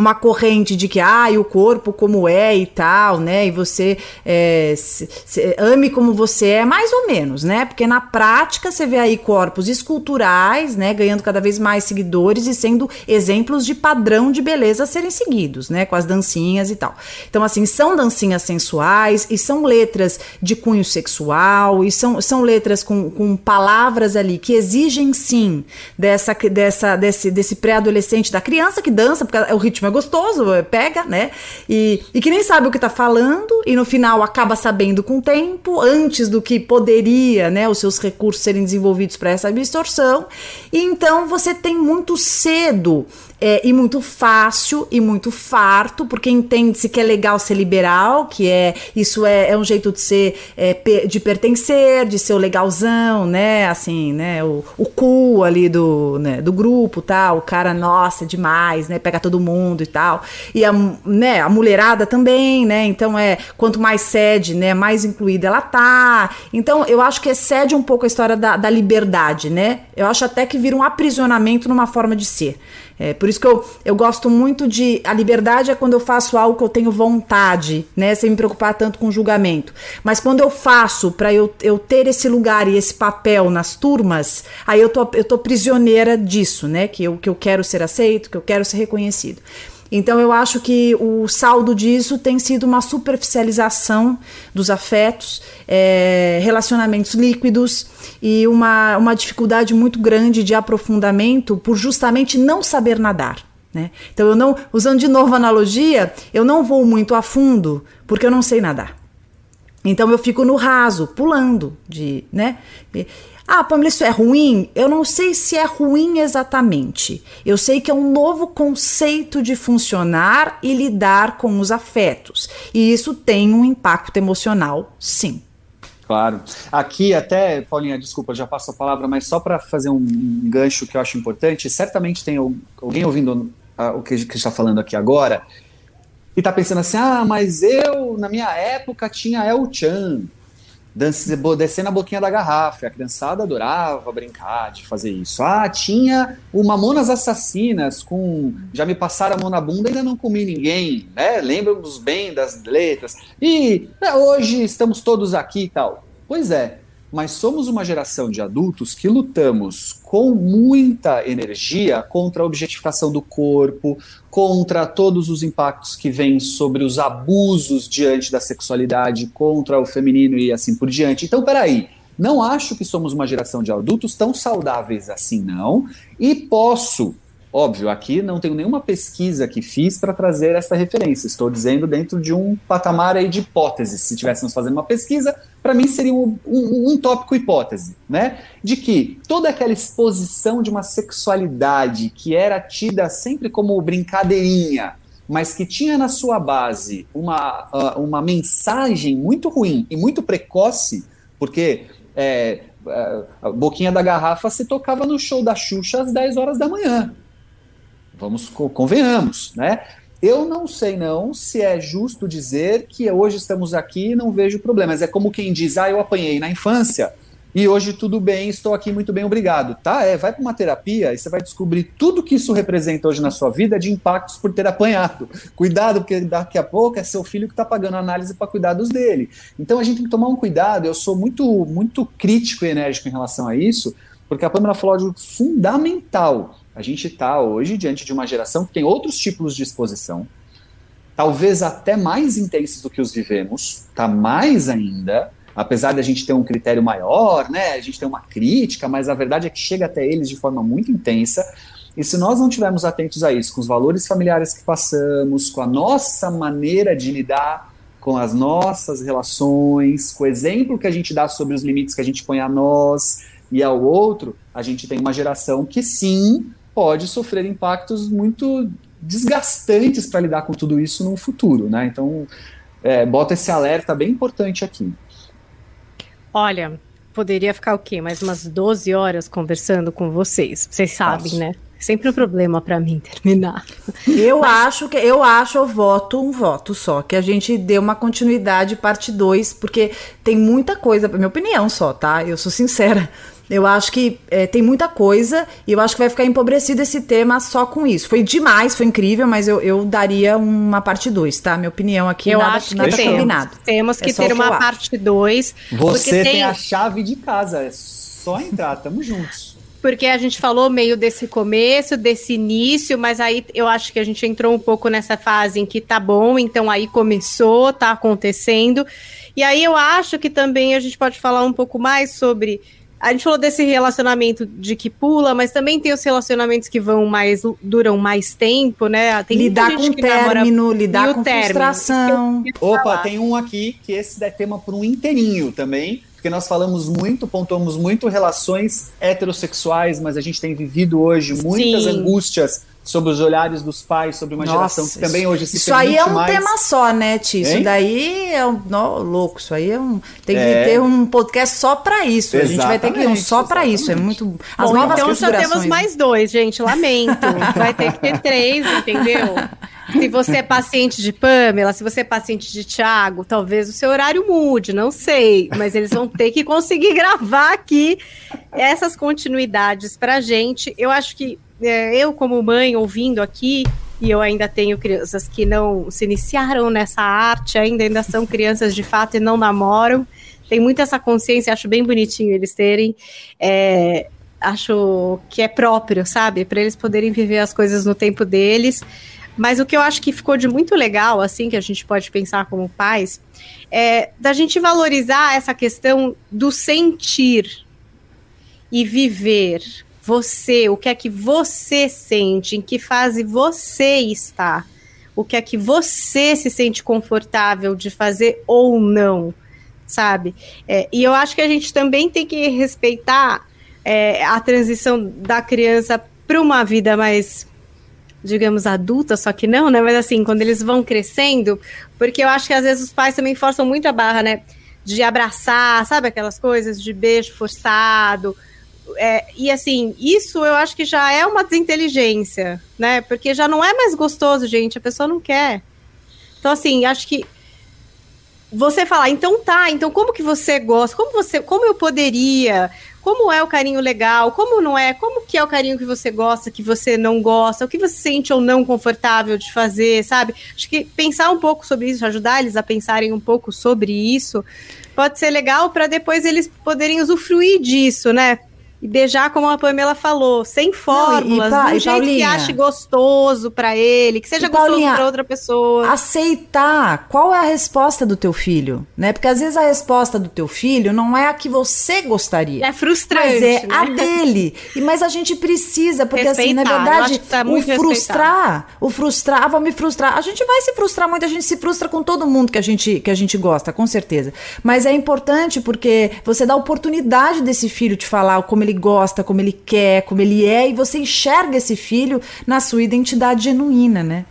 uma corrente de que ah, o corpo como é e tal, né? E você é, se, se, ame como você é, mais ou menos, né? Porque na prática você vê aí corpos esculturais, né? Ganhando cada vez mais seguidores e sendo exemplos de padrão de beleza a serem seguidos, né? Com as dancinhas e tal. Então, assim, são dancinhas sensuais e são letras de cunho sexual e são, são letras com, com palavras ali que exigem sim dessa, dessa, desse, desse pré-adolescente, da criança que dança, porque é o ritmo ritmo é gostoso, é, pega, né? E, e que nem sabe o que tá falando e no final acaba sabendo com o tempo, antes do que poderia, né, os seus recursos serem desenvolvidos para essa absorção. E então você tem muito cedo é, e muito fácil e muito farto, porque entende-se que é legal ser liberal, que é isso é, é um jeito de ser é, de pertencer, de ser o legalzão, né? Assim, né? O, o ali do, né, do grupo, tal, o cara, nossa, demais, né? Pega todo mundo e tal. E a, né, a mulherada também, né? Então é quanto mais cede, né? Mais incluída ela tá. Então eu acho que excede um pouco a história da, da liberdade, né? Eu acho até que vira um aprisionamento numa forma de ser. É, por isso que eu, eu gosto muito de. A liberdade é quando eu faço algo que eu tenho vontade, né? Sem me preocupar tanto com julgamento. Mas quando eu faço para eu, eu ter esse lugar e esse papel nas turmas, aí eu tô, eu tô prisioneira disso, né? Que eu, que eu quero ser aceito, que eu quero ser reconhecido. Então eu acho que o saldo disso tem sido uma superficialização dos afetos, é, relacionamentos líquidos e uma, uma dificuldade muito grande de aprofundamento por justamente não saber nadar. Né? Então eu não, usando de novo a analogia, eu não vou muito a fundo porque eu não sei nadar. Então eu fico no raso, pulando de, né? Ah, Pamela, isso é ruim? Eu não sei se é ruim exatamente. Eu sei que é um novo conceito de funcionar e lidar com os afetos. E isso tem um impacto emocional, sim. Claro. Aqui até, Paulinha, desculpa, já passo a palavra, mas só para fazer um gancho que eu acho importante, certamente tem alguém ouvindo uh, o que está falando aqui agora e está pensando assim, ah, mas eu, na minha época, tinha El Chan, descendo a boquinha da garrafa. A criançada adorava brincar de fazer isso. Ah, tinha o Mamonas Assassinas com Já me passaram a mão na bunda ainda não comi ninguém, né? Lembram dos bem das letras. E né, hoje estamos todos aqui e tal. Pois é, mas somos uma geração de adultos que lutamos com muita energia contra a objetificação do corpo, contra todos os impactos que vêm sobre os abusos diante da sexualidade, contra o feminino e assim por diante. Então, peraí. Não acho que somos uma geração de adultos tão saudáveis assim, não. E posso Óbvio, aqui não tenho nenhuma pesquisa que fiz para trazer essa referência. Estou dizendo dentro de um patamar aí de hipóteses. Se estivéssemos fazendo uma pesquisa, para mim seria um, um, um, tópico hipótese, né? De que toda aquela exposição de uma sexualidade que era tida sempre como brincadeirinha, mas que tinha na sua base uma, uh, uma mensagem muito ruim e muito precoce, porque é, a boquinha da garrafa se tocava no show da Xuxa às 10 horas da manhã. Vamos convenhamos, né? Eu não sei não se é justo dizer que hoje estamos aqui e não vejo problemas. É como quem diz, ah, eu apanhei na infância e hoje tudo bem, estou aqui muito bem, obrigado. Tá, é, vai para uma terapia e você vai descobrir tudo que isso representa hoje na sua vida de impactos por ter apanhado. Cuidado, porque daqui a pouco é seu filho que está pagando análise para cuidar dos dele. Então a gente tem que tomar um cuidado. Eu sou muito, muito crítico e enérgico em relação a isso, porque a Pamela falou algo fundamental a gente está hoje diante de uma geração que tem outros tipos de exposição, talvez até mais intensos do que os vivemos, tá mais ainda, apesar de a gente ter um critério maior, né? A gente tem uma crítica, mas a verdade é que chega até eles de forma muito intensa. E se nós não estivermos atentos a isso, com os valores familiares que passamos, com a nossa maneira de lidar com as nossas relações, com o exemplo que a gente dá sobre os limites que a gente põe a nós e ao outro, a gente tem uma geração que sim pode sofrer impactos muito desgastantes para lidar com tudo isso no futuro, né? Então, é, bota esse alerta bem importante aqui. Olha, poderia ficar o quê? Mais umas 12 horas conversando com vocês. Vocês sabem, Nossa. né? Sempre um problema para mim terminar. Eu acho que eu acho, eu voto um voto só, que a gente dê uma continuidade parte 2, porque tem muita coisa, minha opinião só, tá? Eu sou sincera. Eu acho que é, tem muita coisa e eu acho que vai ficar empobrecido esse tema só com isso. Foi demais, foi incrível, mas eu, eu daria uma parte 2, tá? Minha opinião aqui, eu nada, acho que nada temos, combinado. temos que É ter que uma parte 2. Você tem... a chave de casa, é só entrar, tamo juntos. Porque a gente falou meio desse começo, desse início, mas aí eu acho que a gente entrou um pouco nessa fase em que tá bom, então aí começou, tá acontecendo. E aí eu acho que também a gente pode falar um pouco mais sobre. A gente falou desse relacionamento de que pula, mas também tem os relacionamentos que vão mais, duram mais tempo, né? Tem lidar gente com namora- término, lidar com término, frustração. Opa, tem um aqui que esse dá tema para um inteirinho também, porque nós falamos muito, pontuamos muito relações heterossexuais, mas a gente tem vivido hoje muitas Sim. angústias sobre os olhares dos pais, sobre uma geração que também hoje se Isso aí é um mais. tema só, né, Ti? Isso Hein? daí é um. Nó, louco, isso aí é um. Tem que É. ter um podcast só pra isso. A gente vai ter que ir um Exatamente, só pra isso. É exatamente. muito. As Bom, novas então já temos configurações. mais dois, gente. Lamento. Vai ter que ter três, entendeu? Se você é paciente de Pamela, se você é paciente de Thiago, talvez o seu horário mude, não sei. Mas eles vão ter que conseguir gravar aqui essas continuidades pra gente. Eu acho que é, eu, como mãe, ouvindo aqui, e eu ainda tenho crianças que não se iniciaram nessa arte, ainda, ainda são crianças de fato e não namoram. Tem muito essa consciência, acho bem bonitinho eles terem. É, acho que é próprio, sabe? Para eles poderem viver as coisas no tempo deles. Mas o que eu acho que ficou de muito legal, assim, que a gente pode pensar como pais, é da gente valorizar essa questão do sentir e viver. Você, o que é que você sente, em que fase você está, o que é que você se sente confortável de fazer ou não, sabe? É, e eu acho que a gente também tem que respeitar é, a transição da criança para uma vida mais, digamos, adulta, só que não, né? Mas assim, quando eles vão crescendo, porque eu acho que às vezes os pais também forçam muito a barra, né? De abraçar, sabe aquelas coisas de beijo forçado. É, e assim, isso eu acho que já é uma desinteligência, né? Porque já não é mais gostoso, gente, a pessoa não quer. Então, assim, acho que você falar, então tá, então como que você gosta? Como você, como eu poderia? Como é o carinho legal? Como não é? Como que é o carinho que você gosta, que você não gosta? O que você sente ou não confortável de fazer, sabe? Acho que pensar um pouco sobre isso, ajudar eles a pensarem um pouco sobre isso, pode ser legal para depois eles poderem usufruir disso, né? E beijar, como a Pamela falou, sem fórmulas, um e jeito que ache gostoso para ele, que seja gostoso para outra pessoa. aceitar qual é a resposta do teu filho, né? Porque às vezes a resposta do teu filho não é a que você gostaria. É frustrante, Mas é né? a dele. E mas a gente precisa, porque assim, na Respeitar, verdade, tá o frustrar, o frustrar, ah, vou me frustrar. A gente vai se frustrar muito, a gente se frustra com todo mundo que a gente que a gente gosta, com certeza. Mas é importante porque você dá oportunidade desse filho te falar como ele gosta, como ele quer, como ele é, e você enxerga esse filho na sua identidade genuína, né?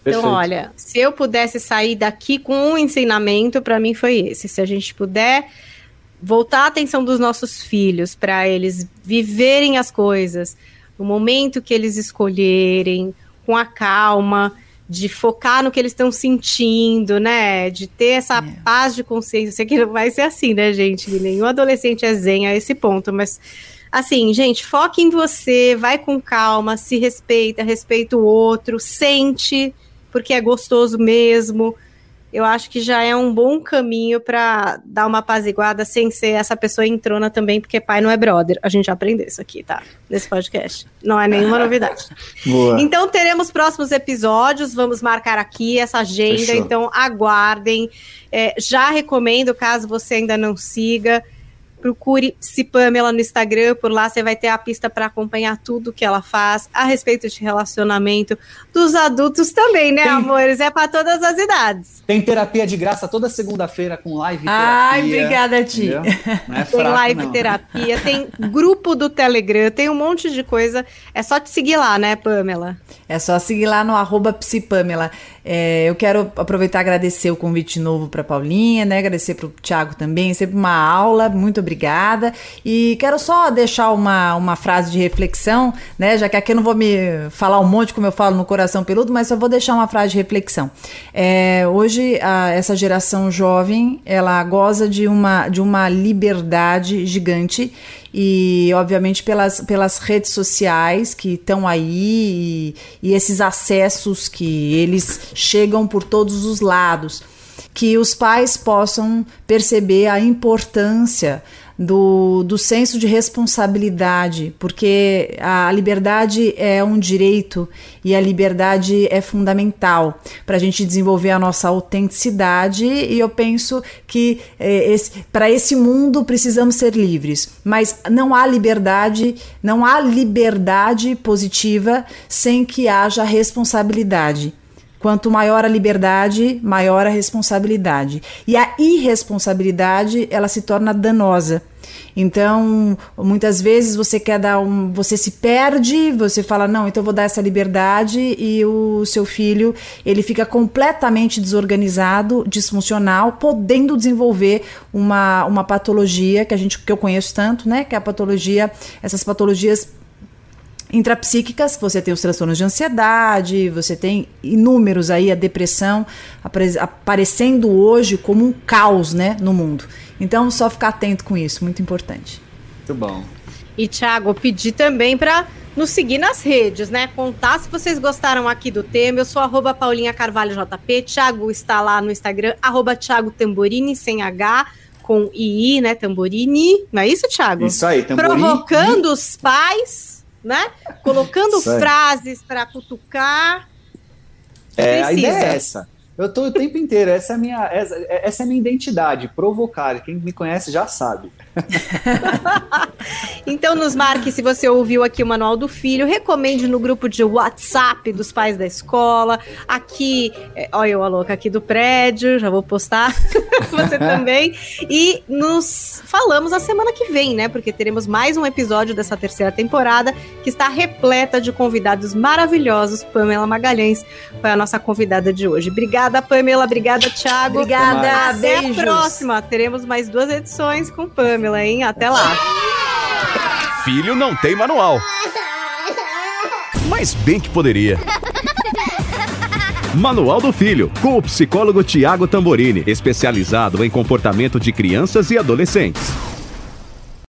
Então, Perfeito. olha, se eu pudesse sair daqui com um ensinamento, para mim foi esse. Se a gente puder voltar a atenção dos nossos filhos para eles viverem as coisas no momento que eles escolherem, com a calma, de focar no que eles estão sentindo, né? De ter essa É. paz de consciência. Eu sei que não vai ser assim, né, gente? Nenhum adolescente é zen a esse ponto, mas assim, gente, foque em você, vai com calma, se respeita, respeita o outro, sente, porque é gostoso mesmo. Eu acho que já é um bom caminho para dar uma apaziguada sem ser essa pessoa entrona também, porque pai não é brother. A gente já aprendeu isso aqui, tá? Nesse podcast. Não é nenhuma novidade. Boa. Então teremos próximos episódios, vamos marcar aqui essa agenda, Fechou. então aguardem. É, já recomendo, caso você ainda não siga, procure se Pamela no Instagram, por lá você vai ter a pista para acompanhar tudo que ela faz a respeito de relacionamento dos adultos também, né, Tem... amores? É para todas as idades. Tem terapia de graça toda segunda-feira com live terapia. Ai, obrigada, Ti. É tem live não. terapia, tem grupo do Telegram, tem um monte de coisa. É só te seguir lá, né, Pamela? É só seguir lá no arroba psipamela. É, eu quero aproveitar e agradecer o convite novo para Paulinha, né? Agradecer para o Thiago também, sempre uma aula, muito obrigada. E quero só deixar uma, uma frase de reflexão, né? Já que aqui eu não vou me falar um monte como eu falo no coração peludo, mas só vou deixar uma frase de reflexão. É, hoje a, essa geração jovem ela goza de uma, de uma liberdade gigante e obviamente pelas, pelas redes sociais que estão aí e, e esses acessos que eles chegam por todos os lados. Que os pais possam perceber a importância do, do senso de responsabilidade, porque a liberdade é um direito e a liberdade é fundamental para a gente desenvolver a nossa autenticidade. E eu penso que é, para esse mundo precisamos ser livres, mas não há liberdade, não há liberdade positiva sem que haja responsabilidade. Quanto maior a liberdade, maior a responsabilidade. E a irresponsabilidade, ela se torna danosa. Então, muitas vezes você quer dar um. Você se perde, você fala, não, então eu vou dar essa liberdade, e o seu filho ele fica completamente desorganizado, disfuncional, podendo desenvolver uma, uma patologia que a gente que eu conheço tanto, né? Que é a patologia, essas patologias intrapsíquicas, você tem os transtornos de ansiedade, você tem inúmeros aí, a depressão aparecendo hoje como um caos, né, no mundo. Então, só ficar atento com isso, muito importante. Muito bom. E, Thiago, pedi também para nos seguir nas redes, né? Contar se vocês gostaram aqui do tema. Eu sou arroba Paulinha Carvalho JP. Thiago está lá no Instagram, arroba Thiago Tamborini, sem H, com II, né? Tamborini. Não é isso, Thiago? Isso aí, Tamborini. Provocando os pais né? Colocando frases para cutucar. É, a ideia é essa. Eu tô o tempo inteiro, essa é a minha, essa, essa é a minha identidade, provocar. Quem me conhece já sabe. então nos marque se você ouviu aqui o Manual do Filho, recomende no grupo de WhatsApp dos pais da escola, aqui, é, olha eu a louca aqui do prédio, já vou postar, você também, e nos falamos a semana que vem, né, porque teremos mais um episódio dessa terceira temporada, que está repleta de convidados maravilhosos, Pamela Magalhães foi a nossa convidada de hoje. Obrigada, Pamela, obrigada, Thiago. Obrigada, Até beijos. a próxima, teremos mais duas edições com Pamela. Pamela, hein? Até lá. Filho não tem manual. Mas bem que poderia. Manual do Filho, com o psicólogo Tiago Tamborini, especializado em comportamento de crianças e adolescentes.